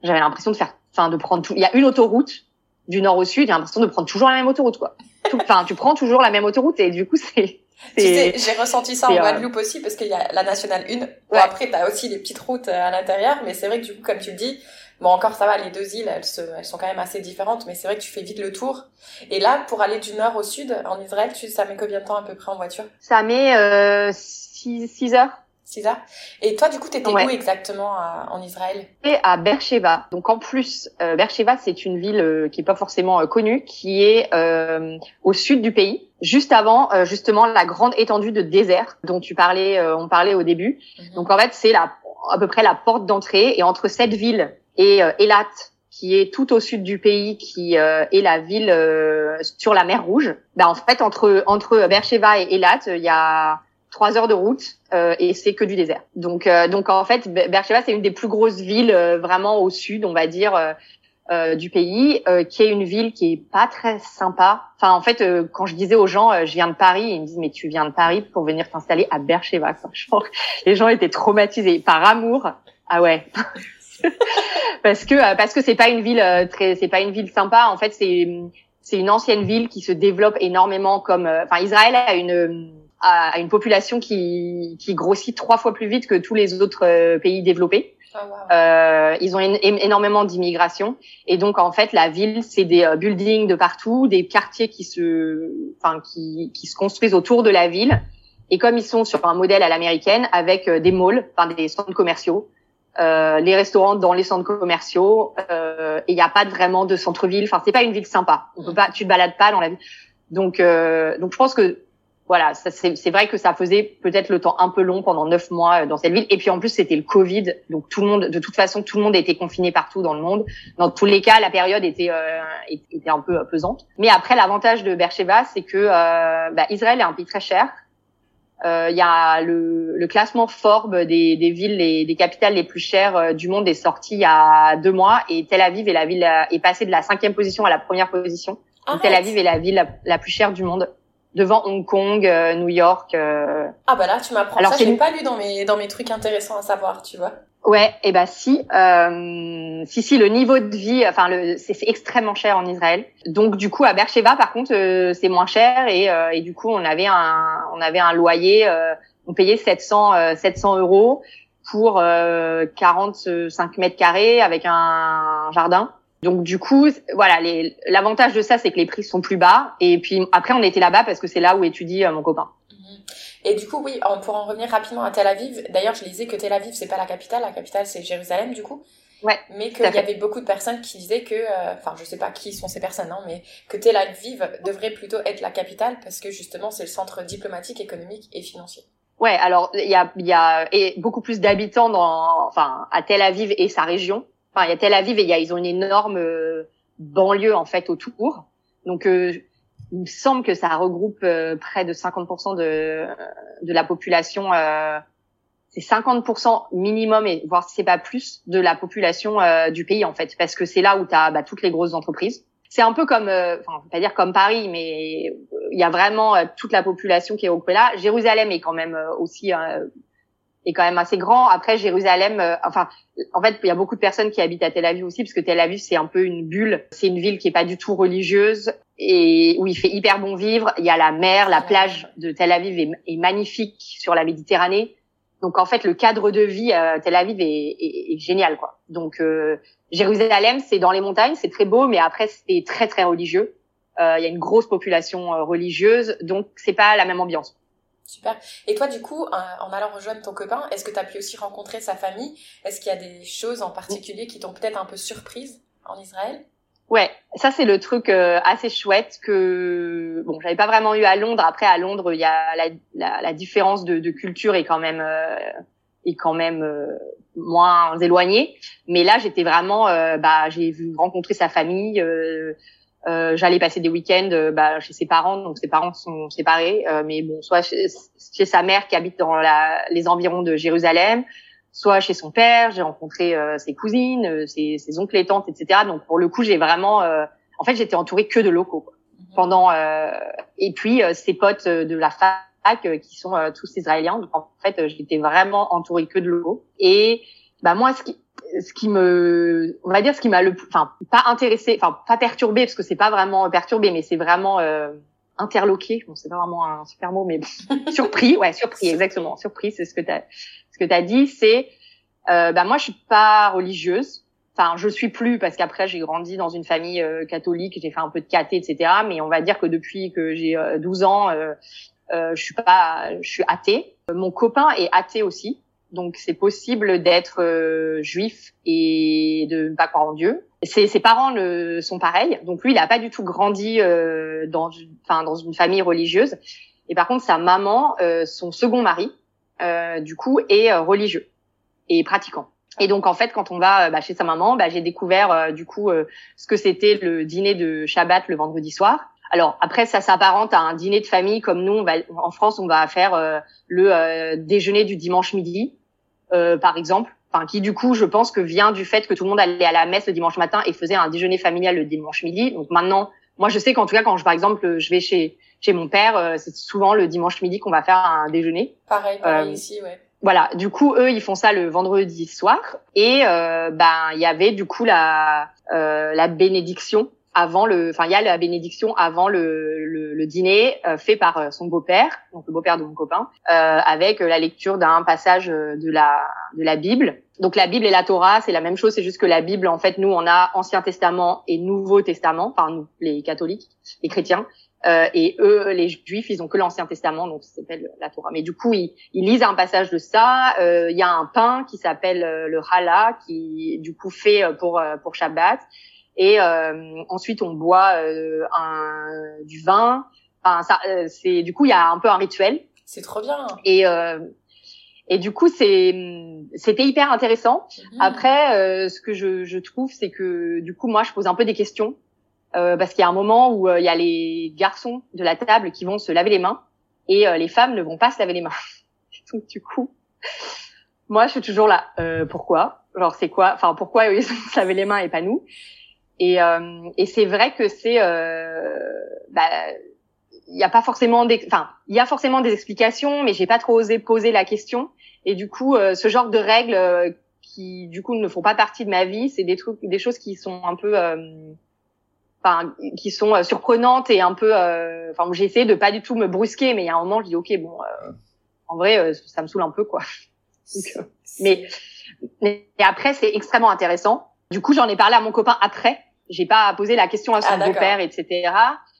j'avais l'impression de faire enfin de prendre tout il y a une autoroute du nord au sud j'ai l'impression de prendre toujours la même autoroute quoi enfin tu prends toujours la même autoroute et du coup c'est tu sais, j'ai ressenti ça en euh, Guadeloupe aussi parce qu'il y a la nationale 1. Bon, après, t'as aussi des petites routes à l'intérieur, mais c'est vrai que du coup, comme tu le dis, Bon, encore ça va, les deux îles, elles, se, elles sont quand même assez différentes, mais c'est vrai que tu fais vite le tour. Et là, pour aller du nord au sud, en Israël, tu, ça met combien de temps à peu près en voiture? Ça met 6 euh, heures. 6 heures. Et toi, du coup, t'étais où exactement en Israël? Et à Beersheba. Donc en plus, euh, Beersheba, c'est une ville euh, qui est pas forcément euh, connue, qui est euh, au sud du pays, juste avant justement la grande étendue de désert dont tu parlais, on parlait au début. Mhm. Donc en fait, c'est la à peu près la porte d'entrée. Et entre cette ville et euh, Elat, qui est tout au sud du pays, qui euh, est la ville euh, sur la mer Rouge. Ben, en fait, entre entre Beersheba et Elat, il y a trois heures de route et c'est que du désert. Donc donc en fait, Beersheba c'est une des plus grosses villes vraiment au sud, on va dire. du pays, qui est une ville qui est pas très sympa. Enfin, en fait, quand je disais aux gens, je viens de Paris, ils me disent mais tu viens de Paris pour venir t'installer à Beersheba. les gens étaient traumatisés par amour. Ah ouais. parce que euh, parce que c'est pas une ville euh, très c'est pas une ville sympa en fait c'est c'est une ancienne ville qui se développe énormément comme euh, enfin Israël a une a une population qui qui grossit trois fois plus vite que tous les autres pays développés. Oh, euh, ils ont énormément d'immigration et donc en fait la ville c'est des buildings de partout, des quartiers qui se enfin qui qui se construisent autour de la ville et comme ils sont sur un modèle à l'américaine avec des malls, enfin des centres commerciaux, euh, les restaurants dans les centres commerciaux euh, et il n'y a pas vraiment de centre-ville. Enfin, c'est pas une ville sympa. On peut pas, tu te balades pas dans la ville. Donc, euh, donc je pense que voilà, c'est vrai que ça faisait peut-être le temps un peu long pendant neuf mois euh, dans cette ville. Et puis en plus, c'était le Covid, donc tout le monde, de toute façon, tout le monde était confiné partout dans le monde. Dans tous les cas, la période était euh, était un peu pesante. Mais après, l'avantage de Beersheba, c'est que euh, bah, Israël est un pays très cher. Euh, il y a le, le, classement Forbes des, des villes et des capitales les plus chères euh, du monde est sorti il y a deux mois et Tel Aviv est la ville euh, est passée de la cinquième position à la première position. Tel Aviv est la ville la, plus chère du monde devant Hong Kong, New York. Ah bah là tu m'apprends Alors, ça, je pas lu dans mes dans mes trucs intéressants à savoir, tu vois. Ouais, et eh ben si, euh, si si le niveau de vie, enfin le, c'est extrêmement cher en Israël. Donc du coup à Beersheba par contre euh, c'est moins cher et, euh, et du coup on avait un on avait un loyer, euh, on payait 700 700 euros pour 45 mètres carrés avec un jardin. Donc du coup, voilà, l'avantage de ça, c'est que les prix sont plus bas. Et puis après, on était là-bas parce que c'est là où étudie mon copain. Et du coup, oui, pour en revenir rapidement à Tel Aviv, d'ailleurs, je lisais que Tel Aviv, c'est pas la capitale, la capitale, c'est Jérusalem, du coup. Ouais. Mais qu'il y avait beaucoup de personnes qui disaient que, euh, enfin, je sais pas qui sont ces personnes, hein, mais que Tel Aviv devrait plutôt être la capitale parce que justement, c'est le centre diplomatique, économique et financier. Ouais, alors il y a, y a et beaucoup plus d'habitants dans, enfin, à Tel Aviv et sa région. Il y a Tel Aviv et y a, ils ont une énorme euh, banlieue en fait autour. Donc euh, il me semble que ça regroupe euh, près de 50% de, de la population. Euh, c'est 50% minimum, et voire si c'est pas plus, de la population euh, du pays en fait, parce que c'est là où tu as bah, toutes les grosses entreprises. C'est un peu comme, enfin, pas dire comme Paris, mais il y a vraiment toute la population qui est au là. Jérusalem est quand même aussi est quand même assez grand. Après, Jérusalem, enfin, en fait, il y a beaucoup de personnes qui habitent à Tel Aviv aussi, parce que Tel Aviv, c'est un peu une bulle. C'est une ville qui est pas du tout religieuse et où il fait hyper bon vivre. Il y a la mer, la plage de Tel Aviv est, est magnifique sur la Méditerranée. Donc en fait, le cadre de vie à Tel Aviv est, est, est génial, quoi. Donc euh, Jérusalem, c'est dans les montagnes, c'est très beau, mais après c'est très très religieux. Euh, il y a une grosse population euh, religieuse, donc c'est pas la même ambiance. Super. Et toi, du coup, en allant rejoindre ton copain, est-ce que tu as pu aussi rencontrer sa famille? Est-ce qu'il y a des choses en particulier qui t'ont peut-être un peu surprise en Israël? Ouais, ça c'est le truc euh, assez chouette que bon, j'avais pas vraiment eu à Londres. Après à Londres, il y a la, différence de, culture est quand même euh, est quand même euh, moins éloignée. Mais là, j'étais vraiment, bah, j'ai vu rencontrer sa famille. J'allais passer des week-ends bah, chez ses parents, donc ses parents sont séparés. mais bon, soit chez, chez, sa mère qui habite dans la, les environs de Jérusalem, soit chez son père, j'ai rencontré euh, ses cousines, euh, ses, ses, oncles et tantes, etc. Donc pour le coup, j'ai vraiment, euh, en fait, j'étais entourée que de locaux quoi. Mhm. pendant. et puis ses potes de la fac qui sont tous israéliens. Donc en fait, j'étais vraiment entourée que de locaux. Et bah moi, ce qui, ce qui me, on va dire, ce qui m'a le, enfin pas intéressé, enfin pas perturbé parce que c'est pas vraiment perturbé, mais c'est vraiment interloqué. Bon, c'est pas vraiment un super mot, mais surpris. Ouais, surpris, exactement. Surpris, c'est ce que t'as, ce que t'as dit. C'est, euh, bah moi, je suis pas religieuse. Enfin, je suis plus parce qu'après j'ai grandi dans une famille euh, catholique, j'ai fait un peu de caté, etc. Mais on va dire que depuis que j'ai 12 euh, ans, euh, euh, je suis pas, je suis athée. Mon copain est athée aussi, donc c'est possible d'être juif et de ne pas croire en Dieu. Ses, ses parents le, sont pareils, donc lui il a pas du tout grandi dans, enfin dans une famille religieuse. Et par contre sa maman, son second mari, du coup est religieux et pratiquant. Et donc en fait, quand on va bah, chez sa maman, bah, j'ai découvert euh, du coup euh, ce que c'était le dîner de Shabbat le vendredi soir. Alors après, ça s'apparente à un dîner de famille comme nous. On va, en France, on va faire euh, le déjeuner du dimanche midi, par exemple. Enfin, qui du coup, je pense que vient du fait que tout le monde allait à la messe le dimanche matin et faisait un déjeuner familial le dimanche midi. Donc maintenant, moi, je sais qu'en tout cas, quand je, par exemple, je vais chez chez mon père, c'est souvent le dimanche midi qu'on va faire un déjeuner. Pareil, pareil ici, ouais voilà, du coup, eux, ils font ça le vendredi soir. Et euh, ben, il y avait du coup la euh, la bénédiction avant le, enfin, il y a la bénédiction avant le, le, dîner euh, fait par euh, son beau-père, donc le beau-père de mon copain, euh, avec la lecture d'un passage de la de la Bible. Donc la Bible et la Torah, c'est la même chose, c'est juste que la Bible, en fait, nous, on a Ancien Testament et Nouveau Testament, enfin nous, les catholiques, les chrétiens, euh, et eux, les Juifs, ils ont que l'Ancien Testament, donc ça s'appelle la Torah. Mais du coup, ils, ils lisent un passage de ça. Euh, il y a un pain qui s'appelle euh, le challah, qui du coup fait pour pour Shabbat. Et ensuite, on boit un, du vin. Enfin, ça, c'est du coup, il y a un peu un rituel. C'est trop bien. Et et du coup, c'est c'était hyper intéressant. Mhm. Après, ce que je, je trouve, c'est que du coup, moi, je pose un peu des questions euh, parce qu'il y a un moment où euh, il y a les garçons de la table qui vont se laver les mains et euh, les femmes ne vont pas se laver les mains. Donc du coup, moi je suis toujours là. pourquoi? Genre c'est quoi? Enfin pourquoi ils se laver les mains et pas nous? Et, et c'est vrai que c'est bah il y a pas forcément des enfin il y a forcément des explications mais j'ai pas trop osé poser la question. Et du coup ce genre de règles qui du coup ne font pas partie de ma vie c'est des trucs des choses qui sont un peu qui sont euh, surprenantes et un peu euh, enfin j'ai essayé de pas du tout me brusquer mais il y a un moment je dis ok bon euh, en vrai ça me saoule un peu quoi. Mais mais après c'est extrêmement intéressant. Du coup j'en ai parlé à mon copain après j'ai pas posé la question à son ah, beau-père, etc.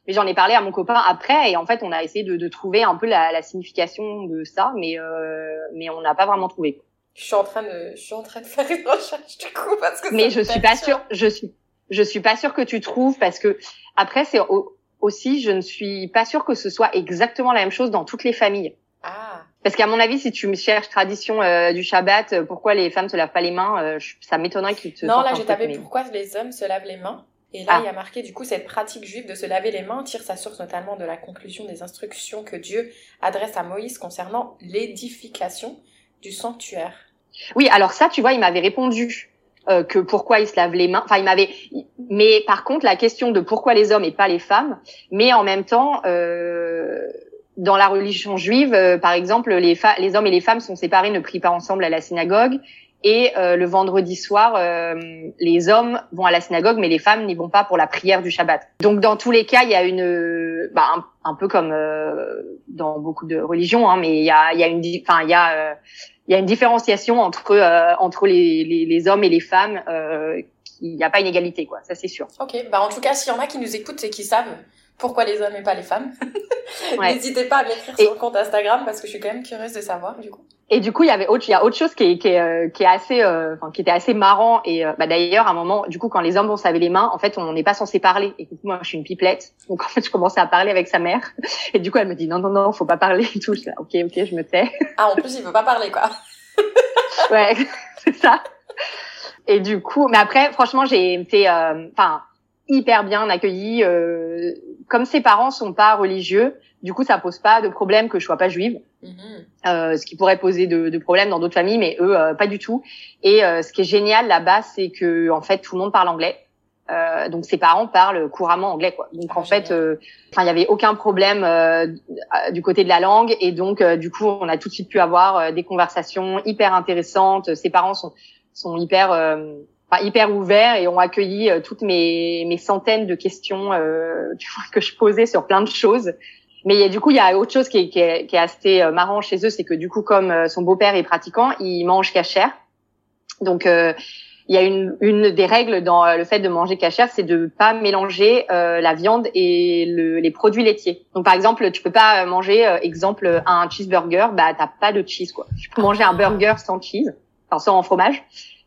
Mais j'en ai parlé à mon copain après, et en fait, on a essayé de, de trouver un peu la, la, signification de ça, mais euh, mais on n'a pas vraiment trouvé. Je suis en train de, je suis en train de faire une recherche du coup parce que. Mais je suis pas sûre, je suis, je suis pas sûre que tu trouves parce que après c'est aussi, je ne suis pas sûre que ce soit exactement la même chose dans toutes les familles. Ah. Parce qu'à mon avis, si tu me cherches tradition euh, du Shabbat, euh, pourquoi les femmes se lavent pas les mains, euh, ça m'étonnerait qu'ils te. Non, là j'ai tapé pourquoi les hommes se lavent les mains. Et là, ah. il y a marqué, du coup, cette pratique juive de se laver les mains tire sa source notamment de la conclusion des instructions que Dieu adresse à Moïse concernant l'édification du sanctuaire. Oui, alors ça, tu vois, il m'avait répondu que pourquoi il se lave les mains. Enfin, il m'avait. Mais par contre, la question de pourquoi les hommes et pas les femmes. Mais en même temps, euh, dans la religion juive, euh, par exemple, les, les hommes et les femmes sont séparés, ne prient pas ensemble à la synagogue. Et euh, le vendredi soir, euh, les hommes vont à la synagogue, mais les femmes n'y vont pas pour la prière du Shabbat. Donc dans tous les cas, il y a une, bah, un, peu comme dans beaucoup de religions, hein, mais il y a, y a une, enfin il y a il y a une différenciation entre euh, entre les, les, hommes et les femmes. Euh, il n'y a pas une égalité, quoi. Ça, c'est sûr. Ok. Bah, en tout cas, s'il y en a qui nous écoutent et qui savent pourquoi les hommes et pas les femmes, n'hésitez pas à m'écrire sur le compte Instagram parce que je suis quand même curieuse de savoir, du coup. Et du coup, il y avait autre, il y a autre chose qui est, qui est, euh, qui est assez, euh, enfin, qui était assez marrant. Et euh, bah, d'ailleurs, à un moment, du coup, quand les hommes vont se laver les mains, en fait, on n'est pas censé parler. Et du coup, moi, je suis une pipelette, donc en fait, je commençais à parler avec sa mère. Et du coup, elle me dit non, non, non, faut pas parler et tout. Je dis, ok, ok, je me tais. Ah, en plus, il veut pas parler, quoi. ouais, c'est ça. Et du coup, mais après, franchement, j'ai été, enfin, hyper bien accueillie. Comme ses parents sont pas religieux, du coup, ça pose pas de problème que je sois pas juive, mhm. euh, ce qui pourrait poser de, de problèmes dans d'autres familles, mais eux, euh, pas du tout. Et euh, ce qui est génial là-bas, c'est que en fait, tout le monde parle anglais. Euh, donc ses parents parlent couramment anglais, quoi. Donc en fait, enfin, il y avait aucun problème du côté de la langue, et donc du coup, on a tout de suite pu avoir des conversations hyper intéressantes. Ses parents sont sont hyper Hyper ouverts et ont accueilli toutes mes, mes centaines de questions euh, tu vois, que je posais sur plein de choses. Mais du coup, il y a autre chose qui est, qui est, qui est assez euh, marrant chez eux, c'est que du coup, comme euh, son beau-père est pratiquant, il mange cachère. Donc, euh, il y a une, une des règles dans le fait de manger cachère, c'est de pas mélanger euh, la viande et le, les produits laitiers. Donc, par exemple, tu peux pas manger, exemple, un cheeseburger, bah t'as pas de cheese quoi. Tu peux manger un burger sans cheese, enfin sans fromage,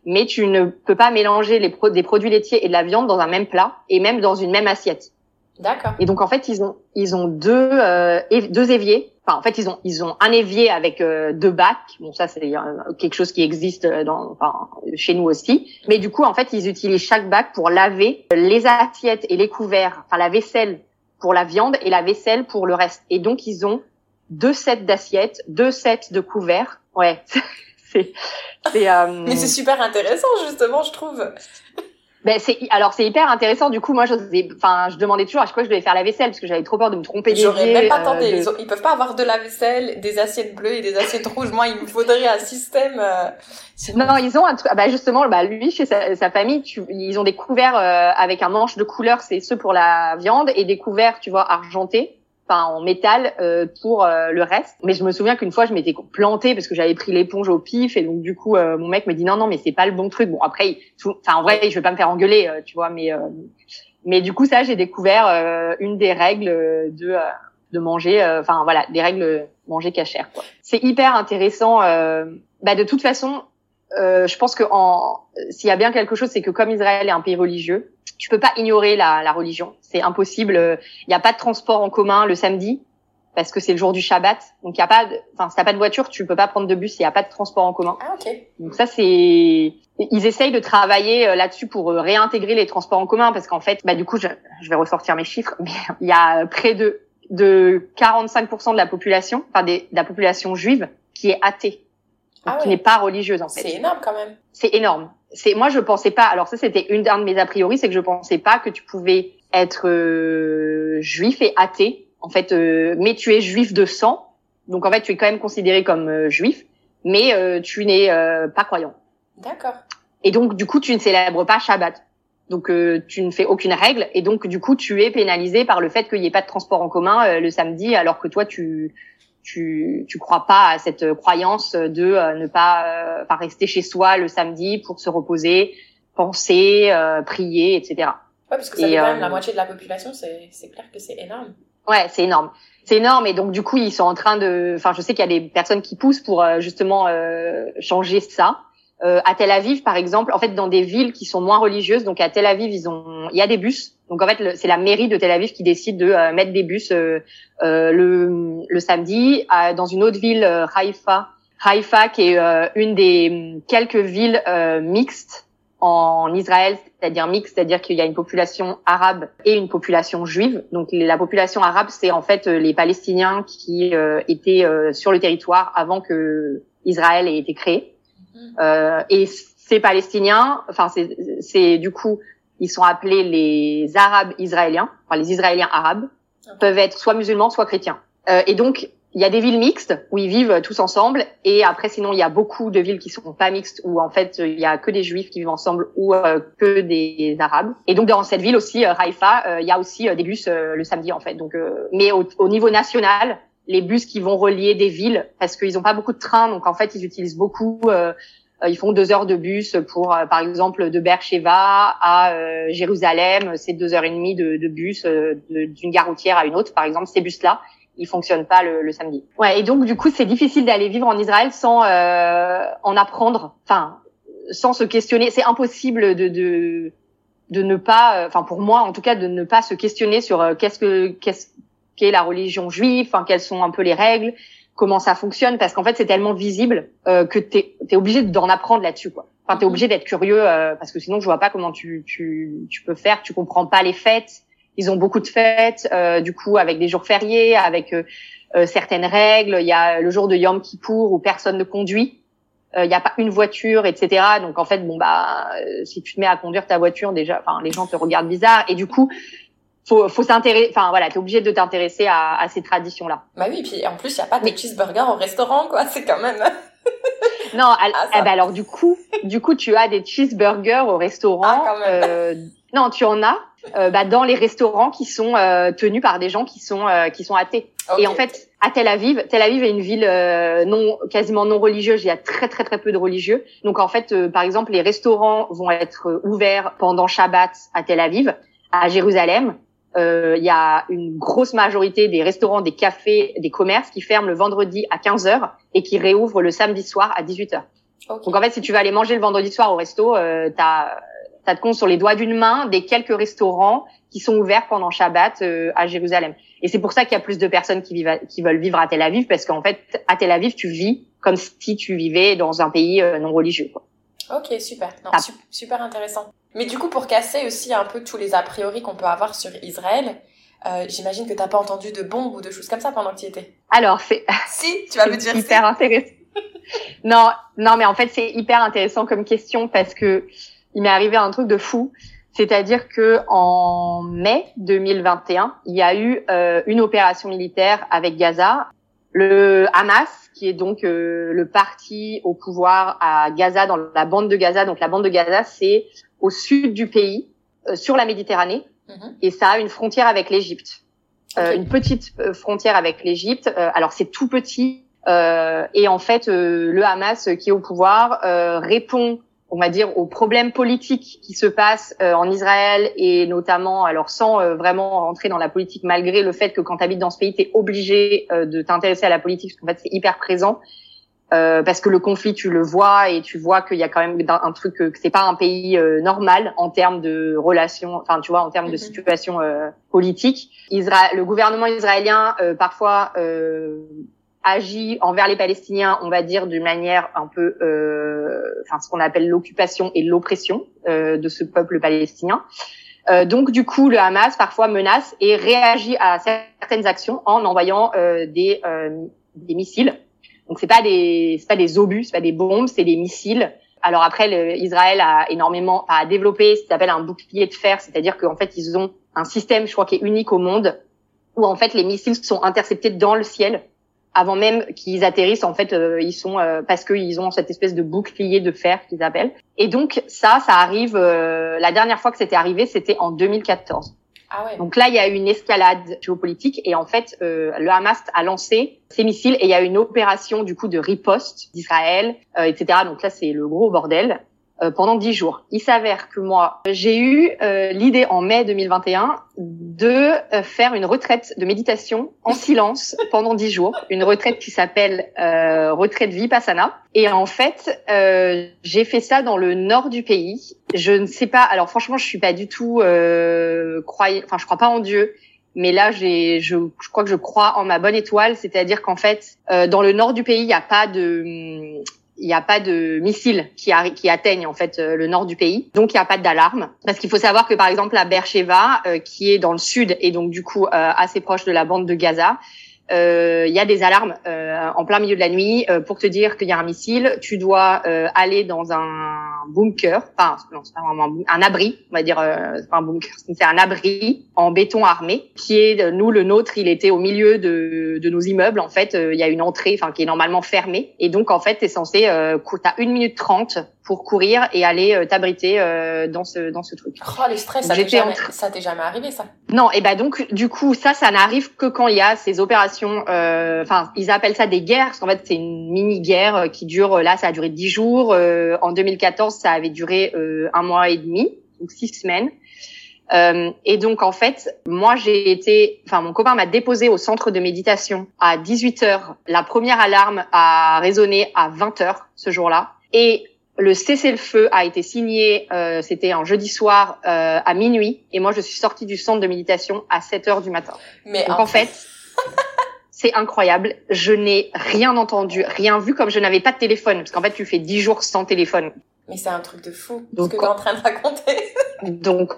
mais tu ne peux pas mélanger les des produits laitiers et de la viande dans un même plat et même dans une même assiette. D'accord. Et donc en fait ils ont ils ont deux euh, deux éviers. Enfin en fait ils ont ils ont un évier avec euh, deux bacs. Bon ça c'est euh, quelque chose qui existe dans enfin chez nous aussi. Mais du coup en fait ils utilisent chaque bac pour laver les assiettes et les couverts, enfin la vaisselle pour la viande et la vaisselle pour le reste. Et donc ils ont deux sets d'assiettes, deux sets de couverts. Ouais. c'est c'est euh... Mais c'est super intéressant justement je trouve. Ben c'est alors c'est hyper intéressant. Du coup moi je enfin je demandais toujours à chaque fois que je devais faire la vaisselle parce que j'avais trop peur de me tromper J'aurais même pas tenté. euh, ils, peuvent pas avoir de la vaisselle des assiettes bleues et des assiettes rouges. Moi il me faudrait un système euh... Non ils ont un truc bah justement bah lui chez sa, sa famille tu... ils ont des couverts euh, avec un manche de couleur c'est ceux pour la viande et des couverts tu vois argentés en métal euh, pour euh, le reste. Mais je me souviens qu'une fois, je m'étais plantée parce que j'avais pris l'éponge au pif et donc du coup, euh, mon mec me dit non non mais c'est pas le bon truc. Bon après, enfin en vrai, je vais pas me faire engueuler, tu vois, mais mais du coup ça, j'ai découvert une des règles de de manger, enfin voilà, des règles manger cachère. C'est hyper intéressant. bah de toute façon, je pense que en s'il y a bien quelque chose, c'est que comme Israël est un pays religieux, tu peux pas ignorer la, la religion. C'est impossible. Il n'y a pas de transport en commun le samedi parce que c'est le jour du Shabbat. Donc il y a pas, enfin si t'as pas de voiture, tu peux pas prendre de bus. Il y a pas de transport en commun. Ah ok. Donc ça c'est, ils essayent de travailler euh, là-dessus pour euh, réintégrer les transports en commun parce qu'en fait, bah du coup je, je vais ressortir mes chiffres, mais il y a près de de 45% de la population, enfin des, de la population juive qui est athée, ah qui n'est pas religieuse en fait. C'est énorme quand même. C'est énorme c'est moi je pensais pas. Alors ça c'était une de mes a priori, c'est que je pensais pas que tu pouvais être euh, juif et athée. En fait, euh, mais tu es juif de sang, donc en fait tu es quand même considéré comme euh, juif, mais tu n'es pas croyant. D'accord. Et donc du coup tu ne célèbres pas Shabbat. Donc tu ne fais aucune règle et donc du coup tu es pénalisé par le fait qu'il n'y ait pas de transport en commun le samedi alors que toi tu tu tu crois pas à cette croyance de euh, ne pas euh, pas rester chez soi le samedi pour se reposer, penser, euh, prier, etc. Ouais, parce que ça fait quand même la moitié de la population, c'est clair que c'est énorme. Ouais, c'est énorme. C'est énorme et donc du coup ils sont en train de. Enfin, je sais qu'il y a des personnes qui poussent pour justement changer ça. Euh, à Tel Aviv, par exemple, en fait, dans des villes qui sont moins religieuses, donc à Tel Aviv, ils ont, il y a des bus. Donc en fait, c'est la mairie de Tel Aviv qui décide de euh, mettre des bus euh, euh le, le, samedi. dans une autre ville, Haïfa, Haïfa, qui est une des quelques villes mixtes en Israël, c'est-à-dire mixte, c'est-à-dire qu'il y a une population arabe et une population juive. Donc la population arabe, c'est en fait les Palestiniens qui étaient sur le territoire avant que Israël ait été créé. Euh, et ces Palestiniens, enfin c'est du coup, ils sont appelés les Arabes israéliens, enfin les Israéliens arabes, peuvent être soit musulmans, soit chrétiens. Euh, et donc il y a des villes mixtes où ils vivent tous ensemble, et après sinon il y a beaucoup de villes qui sont pas mixtes où en fait il y a que des juifs qui vivent ensemble ou euh, que des arabes. Et donc dans cette ville aussi, Haïfa, il y a aussi des bus le samedi en fait. Donc mais au, au niveau national, les bus qui vont relier des villes parce qu'ils n'ont pas beaucoup de trains, donc en fait ils utilisent beaucoup. Euh, ils font deux heures de bus pour, euh, par exemple, de Beersheba à euh, Jérusalem, c'est deux heures et demie de, de bus d'une gare routière à une autre, par exemple. Ces bus-là, ils fonctionnent pas le, le, samedi. Ouais, et donc du coup c'est difficile d'aller vivre en Israël sans en apprendre, enfin sans se questionner. C'est impossible de, de de ne pas, enfin pour moi en tout cas, de ne pas se questionner sur qu'est-ce que qu'est-ce qu'est la religion juive, enfin quelles sont un peu les règles, comment ça fonctionne, parce qu'en fait c'est tellement visible euh, que t'es es obligé d'en apprendre là-dessus quoi. Enfin t'es mhm. obligé d'être curieux euh, parce que sinon je vois pas comment tu tu tu peux faire. Tu comprends pas les fêtes. Ils ont beaucoup de fêtes, euh, du coup avec des jours fériés, avec certaines règles. Il y a le jour de Yom Kippour où personne ne conduit. Il n'y a pas une voiture, etc. Donc en fait, bon bah, si tu te mets à conduire ta voiture, déjà, enfin les gens te regardent bizarre. Et du coup, faut, faut s'intéresser. Enfin voilà, t'es obligé de t'intéresser à, à, ces traditions-là. Bah oui, puis en plus il y a pas de cheeseburger au restaurant, quoi. C'est quand même. non, ah, eh ben alors du coup, du coup tu as des cheeseburgers au restaurant. Ah, euh, non, tu en as euh, bah, dans les restaurants qui sont euh, tenus par des gens qui sont euh, qui sont athées. Et en fait, à Tel Aviv, Tel Aviv est une ville euh, non quasiment non religieuse. Il y a très très très peu de religieux. Donc en fait, par exemple, les restaurants vont être ouverts pendant Shabbat à Tel Aviv. À Jérusalem, il y a une grosse majorité des restaurants, des cafés, des commerces qui ferment le vendredi à 15 h et qui réouvrent le samedi soir à 18 h Donc en fait, si tu vas aller manger le vendredi soir au resto, euh, t'as as de compte sur les doigts d'une main des quelques restaurants qui sont ouverts pendant Shabbat euh, à Jérusalem. Et c'est pour ça qu'il y a plus de personnes qui, vivent qui veulent vivre à Tel Aviv, parce qu'en fait, à Tel Aviv, tu vis comme si tu vivais dans un pays euh, non religieux. Quoi. Ok, super. Non, super intéressant. Mais du coup, pour casser aussi un peu tous les a priori qu'on peut avoir sur Israël, euh, j'imagine que t'as pas entendu de bombes ou de choses comme ça pendant que tu y étais. Alors, c'est... Si, tu vas me dire hyper intéressant. non, non, mais en fait, c'est hyper intéressant comme question parce que il m'est arrivé un truc de fou. C'est-à-dire que en mai 2021, il y a eu euh, une opération militaire avec Gaza. Le Hamas qui est donc euh, le parti au pouvoir à Gaza, dans la bande de Gaza. Donc la bande de Gaza, c'est au sud du pays, euh, sur la Méditerranée, mhm. et ça a une frontière avec l'Égypte. Euh, une petite frontière avec l'Égypte. alors c'est tout petit, et en fait, le Hamas qui est au pouvoir répond on va dire, aux problèmes politiques qui se passent euh, en Israël et notamment, alors sans euh, vraiment rentrer dans la politique, malgré le fait que quand tu habites dans ce pays, tu es obligé euh, de t'intéresser à la politique, parce qu'en fait, c'est hyper présent. parce que le conflit, tu le vois et tu vois qu'il y a quand même un truc que c'est pas un pays normal en termes de relations, enfin tu vois, en termes de mm-hmm. situation politique. Israël, le gouvernement israélien parfois agit envers les Palestiniens, on va dire, d'une manière un peu, euh, enfin, ce qu'on appelle l'occupation et l'oppression euh, de ce peuple palestinien. Euh, donc, du coup, le Hamas parfois menace et réagit à certaines actions en envoyant euh, des, euh, des missiles. Donc, c'est pas des, c'est pas des obus, c'est pas des bombes, c'est des missiles. Alors après, Israël a énormément, a développé ce qui s'appelle un bouclier de fer, c'est-à-dire qu'en fait, ils ont un système, je crois, qui est unique au monde, où en fait les missiles sont interceptés dans le ciel avant même qu'ils atterrissent, en fait, euh, ils sont euh, parce qu'ils ont cette espèce de bouclier de fer qu'ils appellent. Et donc ça, ça arrive. Euh, la dernière fois que c'était arrivé, c'était en 2014. Ah ouais. Donc là, il y a eu une escalade géopolitique et en fait, le Hamas a lancé ses missiles et il y a eu une opération du coup de riposte d'Israël, etc. Donc là, c'est le gros bordel. Euh, pendant dix jours. Il s'avère que moi, j'ai eu euh, l'idée en mai 2021 de euh, faire une retraite de méditation en silence pendant dix jours, une retraite qui s'appelle retraite Vipassana. Et en fait, j'ai fait ça dans le nord du pays. Je ne sais pas. Alors franchement, je suis pas du tout croyant. Enfin, je crois pas en Dieu. Mais là, j'ai, je, je crois que je crois en ma bonne étoile, c'est-à-dire qu'en fait, dans le nord du pays, il n'y a pas de, il n'y a pas de missiles qui, atteignent en fait euh, le nord du pays, donc il n'y a pas d'alarme. Parce qu'il faut savoir que par exemple la Beersheba, euh, qui est dans le sud et donc du coup euh, assez proche de la bande de Gaza, euh, il y a des alarmes euh, en plein milieu de la nuit euh, pour te dire qu'il y a un missile. Tu dois aller dans un bunker, enfin non, c'est pas vraiment un, un, abri, on va dire, c'est pas un bunker, c'est un abri en béton armé qui est nous le nôtre. Il était au milieu de, de nos immeubles. En fait, il y a une entrée, enfin qui est normalement fermée, et donc en fait, t'es censé, euh, t'as une minute trente pour courir et aller euh, t'abriter euh, dans ce dans ce truc. Oh le stress, ça t'est jamais, ça t'est jamais arrivé ça Non, et ben donc du coup ça ça n'arrive que quand il y a ces opérations. Euh, enfin, ils appellent ça des guerres parce qu'en fait c'est une mini guerre qui dure là ça a duré dix jours. en 2014 ça avait duré un mois et demi, donc six semaines. Euh, et donc en fait, moi j'ai été, enfin mon copain m'a déposé au centre de méditation à 18 h La première alarme a résonné à 20 h ce jour-là. Et le cessez-le-feu a été signé, euh, c'était un jeudi soir euh, à minuit, et moi je suis sortie du centre de méditation à 7 heures du matin. Mais Donc en fait, c'est incroyable. Je n'ai rien entendu, rien vu, comme je n'avais pas de téléphone, parce qu'en fait tu fais 10 jours sans téléphone. Mais c'est un truc de fou, Donc, ce que tu es en train de raconter. Donc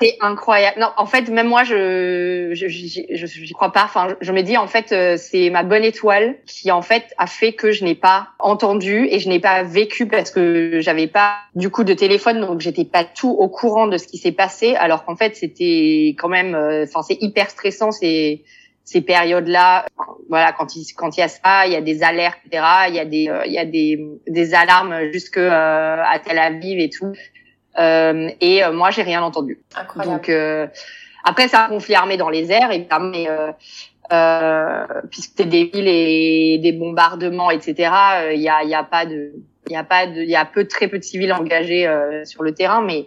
c'est incroyable. Non, en fait, même moi, je je je crois pas. Enfin, je, me dis en fait, euh, c'est ma bonne étoile qui en fait a fait que je n'ai pas entendu et je n'ai pas vécu parce que j'avais pas du coup de téléphone, donc j'étais pas tout au courant de ce qui s'est passé. Alors qu'en fait, c'était quand même, euh, enfin, c'est hyper stressant ces ces périodes-là. Voilà, quand il quand il y a ça, il y a des alertes, etc. Il y a des euh, il y a des des alarmes jusque à Tel Aviv et tout. Euh, et euh, moi, j'ai rien entendu. Incroyable. Donc euh, après, c'est un conflit armé dans les airs, évidemment, mais euh, puisque c'est des villes et des bombardements, etc. Il y a, y a pas de, il y a pas de, il y a peu très peu de civils engagés sur le terrain, mais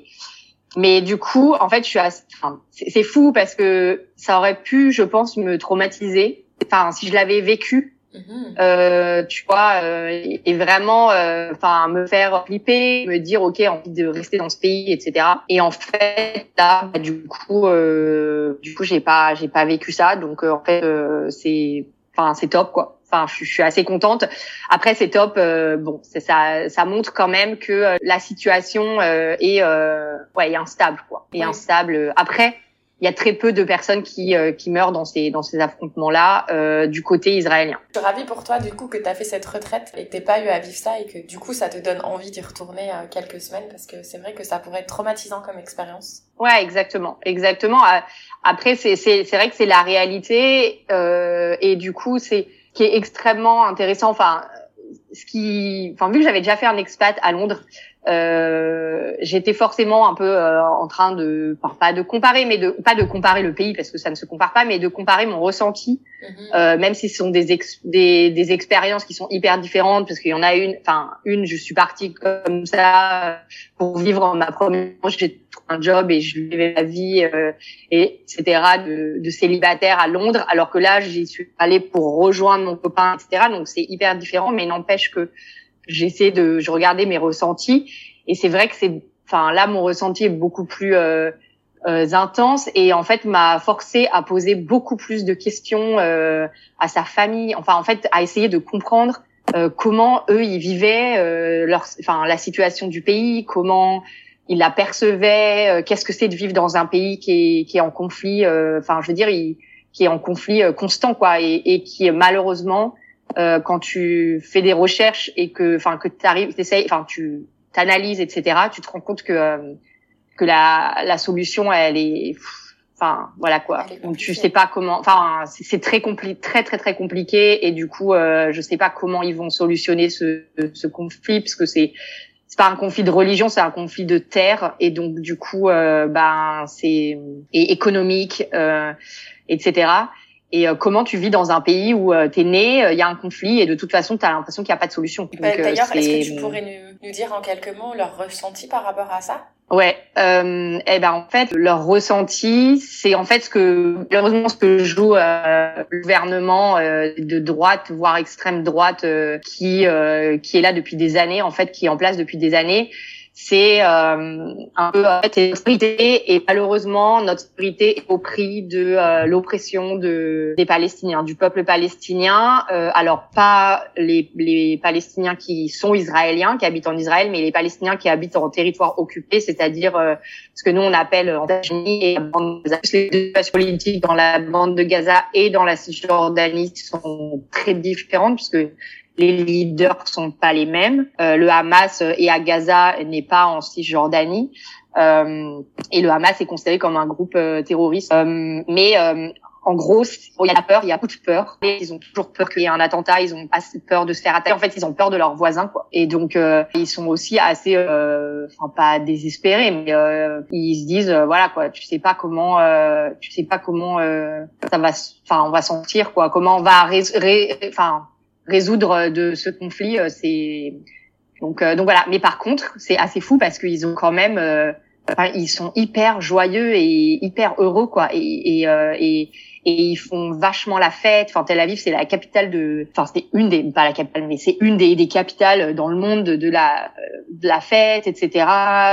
mais du coup, en fait, je suis, enfin, c'est fou parce que ça aurait pu, je pense, me traumatiser. Enfin, si je l'avais vécu. Euh, tu vois, euh, et vraiment, euh, enfin, me faire flipper, me dire ok, envie de rester dans ce pays, etc. Et en fait, là, bah, du coup, euh, du coup, j'ai pas, j'ai pas vécu ça, donc en fait, c'est, enfin, c'est top quoi. Enfin, je, suis assez contente. Après, c'est top. bon, ça, ça montre quand même que la situation est, ouais, est instable quoi, est instable. Après il y a très peu de personnes qui, euh, qui meurent dans ces, dans ces affrontements-là euh, du côté israélien. Je suis ravie pour toi du coup que tu as fait cette retraite et que tu pas eu à vivre ça et que du coup ça te donne envie d'y retourner euh, quelques semaines parce que c'est vrai que ça pourrait être traumatisant comme expérience. Ouais, exactement, exactement. Après, c'est vrai que c'est la réalité euh, et du coup c'est qui est extrêmement intéressant. Enfin, ce qui, enfin vu que j'avais déjà fait un expat à Londres, euh, j'étais forcément un peu euh, en train de, enfin, pas de comparer, mais de pas de comparer le pays parce que ça ne se compare pas, mais de comparer mon ressenti, mhm. euh, même si ce sont des, des, des expériences qui sont hyper différentes, parce qu'il y en a une, enfin une, je suis partie comme ça pour vivre ma première, j'ai trouvé un job et je vivais ma vie, euh, et etc. De, de célibataire à Londres, alors que là j'y suis allée pour rejoindre mon copain, etc. Donc c'est hyper différent, mais n'empêche que j'essaie de, je regardais mes ressentis et c'est vrai que c'est, enfin là mon ressenti est beaucoup plus euh, euh, intense et en fait m'a forcé à poser beaucoup plus de questions euh, à sa famille, enfin en fait à essayer de comprendre euh, comment eux ils vivaient euh, leur, enfin la situation du pays, comment ils la percevaient, euh, qu'est-ce que c'est de vivre dans un pays qui est, qui est en conflit, enfin je veux dire, qui est en conflit constant quoi et, et qui malheureusement euh, quand tu fais des recherches et que, enfin, que tu arrives, enfin, tu t'analyses, etc. Tu te rends compte que euh, que la la solution, elle est, enfin, voilà quoi. Donc tu sais pas comment, enfin, c'est très compliqué, très très très compliqué et du coup, euh, je sais pas comment ils vont solutionner ce ce conflit parce que c'est c'est pas un conflit de religion, c'est un conflit de terre et donc du coup, euh, ben c'est et économique, euh, etc. et comment tu vis dans un pays où tu es né, il y a un conflit et de toute façon tu as l'impression qu'il n'y a pas de solution. D'ailleurs, est-ce que tu pourrais nous, nous, dire en quelques mots leur ressenti par rapport à ça? Ouais, euh, eh ben en fait leur ressenti, c'est en fait ce que malheureusement ce que joue euh, le gouvernement euh, de droite, voire extrême droite, euh, qui euh, qui est là depuis des années, en fait, qui est en place depuis des années, c'est euh, un peu en fait, autorité et malheureusement notre autorité est au prix de euh, l'oppression de des Palestiniens, du peuple palestinien. Euh, alors pas les, les Palestiniens qui sont israéliens, qui habitent en Israël, mais les Palestiniens qui habitent en territoire occupé, c'est-à-dire ce que nous on appelle en et les deux politiques dans la bande de Gaza et dans la Cisjordanie sont très différentes puisque les leaders sont pas les mêmes. Euh, le Hamas et à Gaza n'est pas en Cisjordanie. Euh, et le Hamas est considéré comme un groupe euh, terroriste. Euh, mais euh, en gros, il y a la peur, il y a beaucoup de peur. Ils ont toujours peur qu'il y ait un attentat, ils ont pas peur de se faire attaquer. En fait, ils ont peur de leurs voisins, quoi. Et donc, ils sont aussi assez, enfin pas désespérés, mais ils se disent, voilà, quoi, tu sais pas comment, tu sais pas comment ça va, enfin, on va sentir, quoi, comment on va, enfin résoudre de ce conflit. Euh, c'est donc euh, donc voilà. Mais par contre, c'est assez fou parce qu'ils ont quand même, euh, ils sont hyper joyeux et hyper heureux quoi. Et et, et et ils font vachement la fête. Enfin, Tel Aviv, c'est la capitale de, enfin, c'est une des, pas la capitale, mais c'est une des, des capitales dans le monde de, de la, de la fête, etc.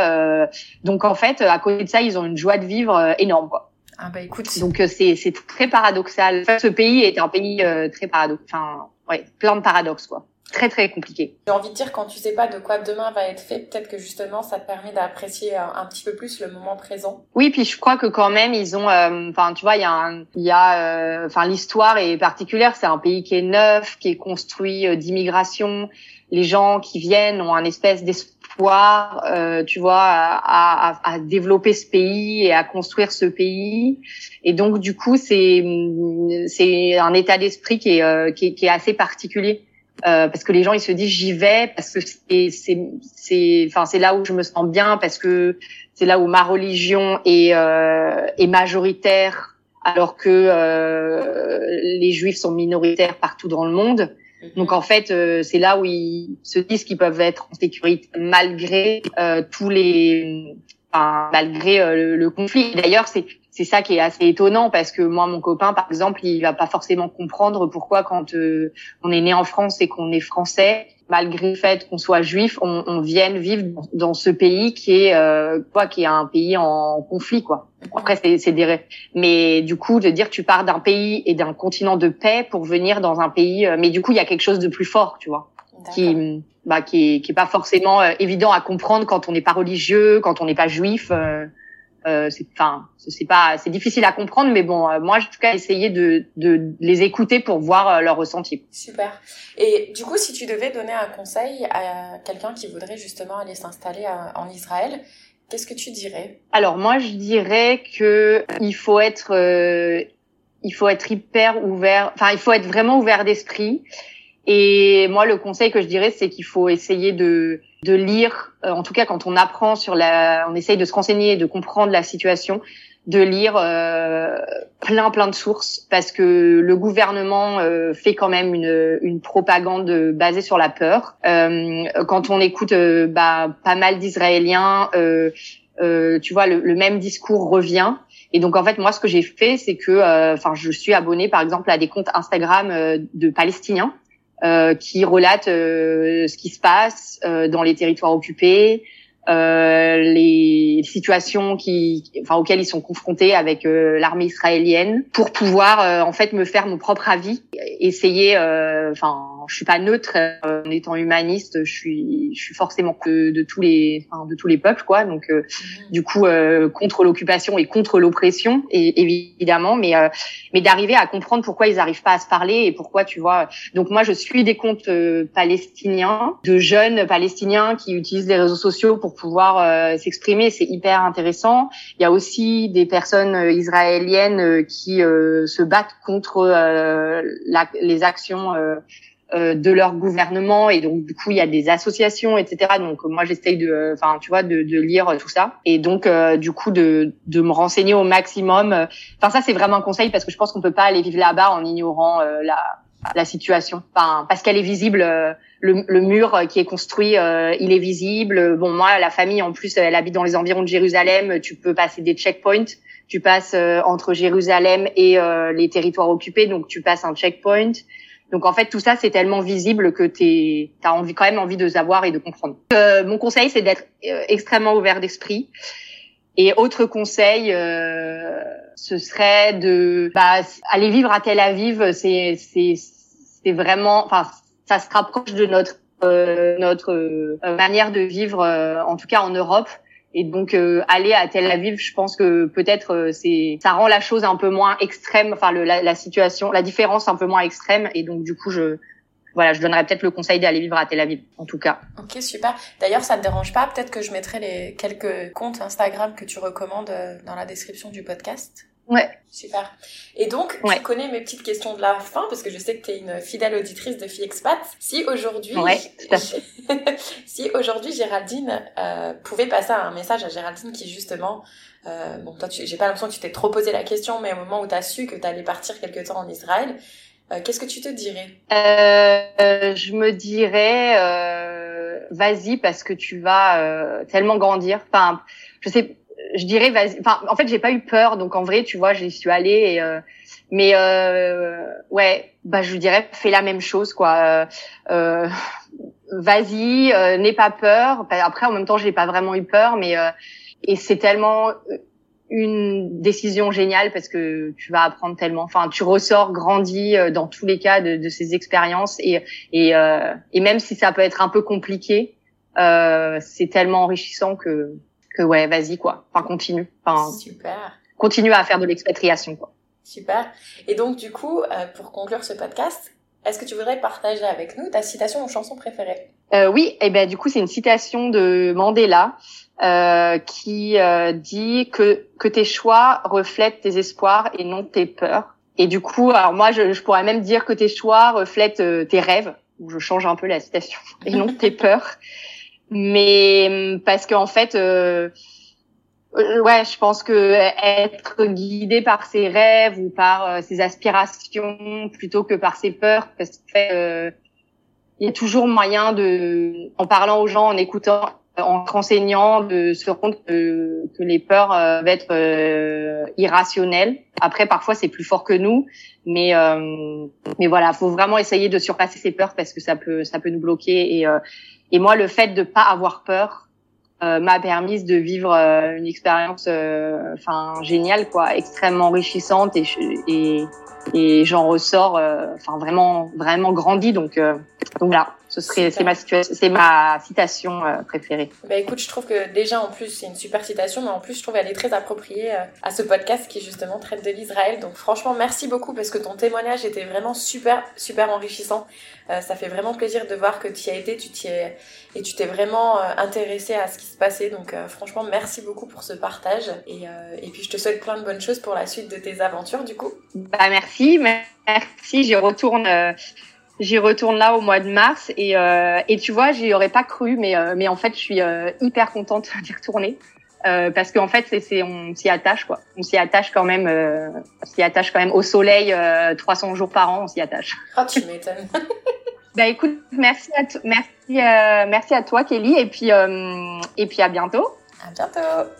Euh, donc, en fait, à côté de ça, ils ont une joie de vivre énorme, quoi. Ah bah écoute. Donc, c'est, c'est très paradoxal. ce pays est un pays très paradoxal. Enfin, ouais, plein de paradoxes, quoi. Très, très compliqué. J'ai envie de dire, quand tu sais pas de quoi demain va être fait, peut-être que justement, ça te permet d'apprécier un, petit peu plus le moment présent. Oui, puis je crois que quand même, ils ont, euh, enfin, tu vois, il y a il y a, euh, enfin, l'histoire est particulière. C'est un pays qui est neuf, qui est construit euh, d'immigration. Les gens qui viennent ont un espèce d'espoir, euh, tu vois, à, développer ce pays et à construire ce pays. Et donc, du coup, c'est c'est un état d'esprit qui est, euh, qui est, qui est assez particulier. Euh, parce que les gens ils se disent j'y vais parce que c'est c'est enfin c'est là où je me sens bien parce que c'est là où ma religion est euh, est majoritaire alors que les juifs sont minoritaires partout dans le monde. Donc en fait euh, c'est là où ils se disent qu'ils peuvent être en sécurité malgré euh, tous les enfin, malgré le, le conflit. D'ailleurs c'est c'est ça qui est assez étonnant parce que moi, mon copain, par exemple, il va pas forcément comprendre pourquoi quand euh, on est né en France et qu'on est français, malgré le fait qu'on soit juif, on, on vienne vivre dans ce pays qui est euh, quoi, qui est un pays en conflit, quoi. Après, c'est, c'est des, mais du coup, de dire tu pars d'un pays et d'un continent de paix pour venir dans un pays, euh, mais du coup, il y a quelque chose de plus fort, tu vois, qui, bah, qui est, qui est pas forcément euh, évident à comprendre quand on n'est pas religieux, quand on n'est pas juif. Euh, c'est enfin c'est pas c'est difficile à comprendre mais bon euh, moi en tout cas essayer de, de les écouter pour voir euh, leur ressenti. Super. Et du coup si tu devais donner un conseil à quelqu'un qui voudrait justement aller s'installer euh, en Israël qu'est-ce que tu dirais? Alors moi je dirais que il faut être il faut être hyper ouvert enfin il faut être vraiment ouvert d'esprit et moi le conseil que je dirais c'est qu'il faut essayer de de lire, euh, en tout cas quand on apprend sur la, on essaye de se renseigner, de comprendre la situation, de lire euh, plein plein de sources parce que le gouvernement euh, fait quand même une, une propagande basée sur la peur. Euh, quand on écoute bah, pas mal d'Israéliens, tu vois, le, le, même discours revient. Et donc en fait, moi, ce que j'ai fait, c'est que, enfin, je suis abonnée par exemple à des comptes Instagram de Palestiniens euh, qui relate euh, ce qui se passe euh, dans les territoires occupés, les situations qui, enfin, auxquelles ils sont confrontés avec l'armée israélienne, pour pouvoir en fait me faire mon propre avis, essayer, enfin je suis pas neutre euh, en étant humaniste. Je suis, je suis forcément que de tous les, enfin, de tous les peuples, quoi. Donc, euh, mmh. du coup, euh, contre l'occupation et contre l'oppression, et évidemment, mais mais d'arriver à comprendre pourquoi ils n'arrivent pas à se parler et pourquoi, tu vois. Donc moi, je suis des comptes palestiniens, de jeunes palestiniens qui utilisent les réseaux sociaux pour pouvoir s'exprimer. C'est hyper intéressant. Il y a aussi des personnes israéliennes qui se battent contre la, les actions euh, de leur gouvernement. Et donc du coup il y a des associations etc donc moi j'essaye de enfin tu vois de, de, lire tout ça. Et donc euh, du coup de, de me renseigner au maximum. Enfin ça c'est vraiment un conseil parce que je pense qu'on peut pas aller vivre là-bas en ignorant la la situation. Enfin parce qu'elle est visible le, le, mur qui est construit il est visible. Bon moi la famille en plus elle habite dans les environs de Jérusalem. Tu peux passer des checkpoints. Tu passes entre Jérusalem et les territoires occupés. Donc tu passes un checkpoint donc en fait tout ça c'est tellement visible que tu as envie quand même envie de savoir et de comprendre. Euh, mon conseil c'est d'être euh, extrêmement ouvert d'esprit. Et autre conseil, euh, ce serait de bah, aller vivre à Tel Aviv. C'est c'est c'est vraiment, enfin ça se rapproche de notre euh, notre euh, manière de vivre, en tout cas en Europe. Et donc euh, aller à Tel Aviv, je pense que peut-être euh, c'est ça rend la chose un peu moins extrême, enfin le, la, la, situation, la différence un peu moins extrême. Et donc du coup je voilà, je donnerais peut-être le conseil d'aller vivre à Tel Aviv, en tout cas. Ok, super. D'ailleurs, ça ne dérange pas? Peut-être que je mettrai les quelques comptes Instagram que tu recommandes euh, dans la description du podcast. Ouais. Super. Et donc, tu connais mes petites questions de la fin, parce que je sais que tu es une fidèle auditrice de Fille Expat. Si aujourd'hui, ouais, si aujourd'hui Géraldine euh, pouvait passer un message à Géraldine qui justement, euh, bon toi, j'ai pas l'impression que tu t'es trop posé la question, mais au moment où tu as su que tu allais partir quelque temps en Israël, euh, qu'est-ce que tu te dirais? Euh, Je me dirais, euh, vas-y parce que tu vas tellement grandir. Enfin, je sais je dirais vas-y. Enfin, en fait, j'ai pas eu peur, donc en vrai, tu vois, j'y suis allée. Et, euh, mais euh, ouais, bah je dirais fais la même chose, quoi. Euh, vas-y, n'aie pas peur. Après, en même temps, j'ai pas vraiment eu peur, mais et c'est tellement une décision géniale parce que tu vas apprendre tellement. Enfin, tu ressors grandi dans tous les cas de, de ces expériences et et, et même si ça peut être un peu compliqué, c'est tellement enrichissant que que ouais, vas-y quoi. Enfin, continue. Enfin, Super. Continue à faire de l'expatriation quoi. Super. Et donc du coup, euh, pour conclure ce podcast, est-ce que tu voudrais partager avec nous ta citation ou chanson préférée? Euh, Oui, et eh ben du coup c'est une citation de Mandela euh, qui euh, dit que que tes choix reflètent tes espoirs et non tes peurs. Et du coup, alors moi je, je pourrais même dire que tes choix reflètent euh, tes rêves. Je change un peu la citation et non tes peurs mais hum, parce qu'en fait euh, euh, ouais je pense que être guidé par ses rêves ou par euh, ses aspirations plutôt que par ses peurs parce que euh, il y a toujours moyen de en parlant aux gens en écoutant en renseignant de se rendre compte que, que les peurs vont être irrationnelles. Après parfois c'est plus fort que nous mais mais voilà faut vraiment essayer de surpasser ses peurs parce que ça peut ça peut nous bloquer et et moi, le fait de pas avoir peur euh, m'a permis de vivre euh, une expérience, euh, enfin géniale, quoi, extrêmement enrichissante et et, et j'en ressors, enfin vraiment vraiment grandi. Donc donc voilà. Ce serait, c'est ma situation, c'est ma citation euh, préférée. Bah écoute, je trouve que déjà en plus c'est une super citation, mais en plus je trouve qu'elle est très appropriée euh, à ce podcast qui justement traite de l'Israël. Donc franchement, merci beaucoup parce que ton témoignage était vraiment super super enrichissant. Euh, ça fait vraiment plaisir de voir que tu y as été, tu t'y es et tu t'es vraiment intéressé à ce qui se passait. Donc franchement, merci beaucoup pour ce partage et et puis je te souhaite plein de bonnes choses pour la suite de tes aventures du coup. Bah merci, merci. J'y retourne J'y retourne là au mois de mars et, euh, et tu vois, j'y aurais pas cru, mais, euh, mais en fait, je suis euh, hyper contente d'y retourner. Euh, parce qu'en fait, c'est, c'est, on s'y attache, quoi. On s'y attache quand même, euh, on s'y attache quand même au soleil 300 jours par an, on s'y attache. Ah, tu m'étonnes. bah écoute, merci à, merci, merci à toi, Kelly, et puis, et puis à bientôt. À bientôt.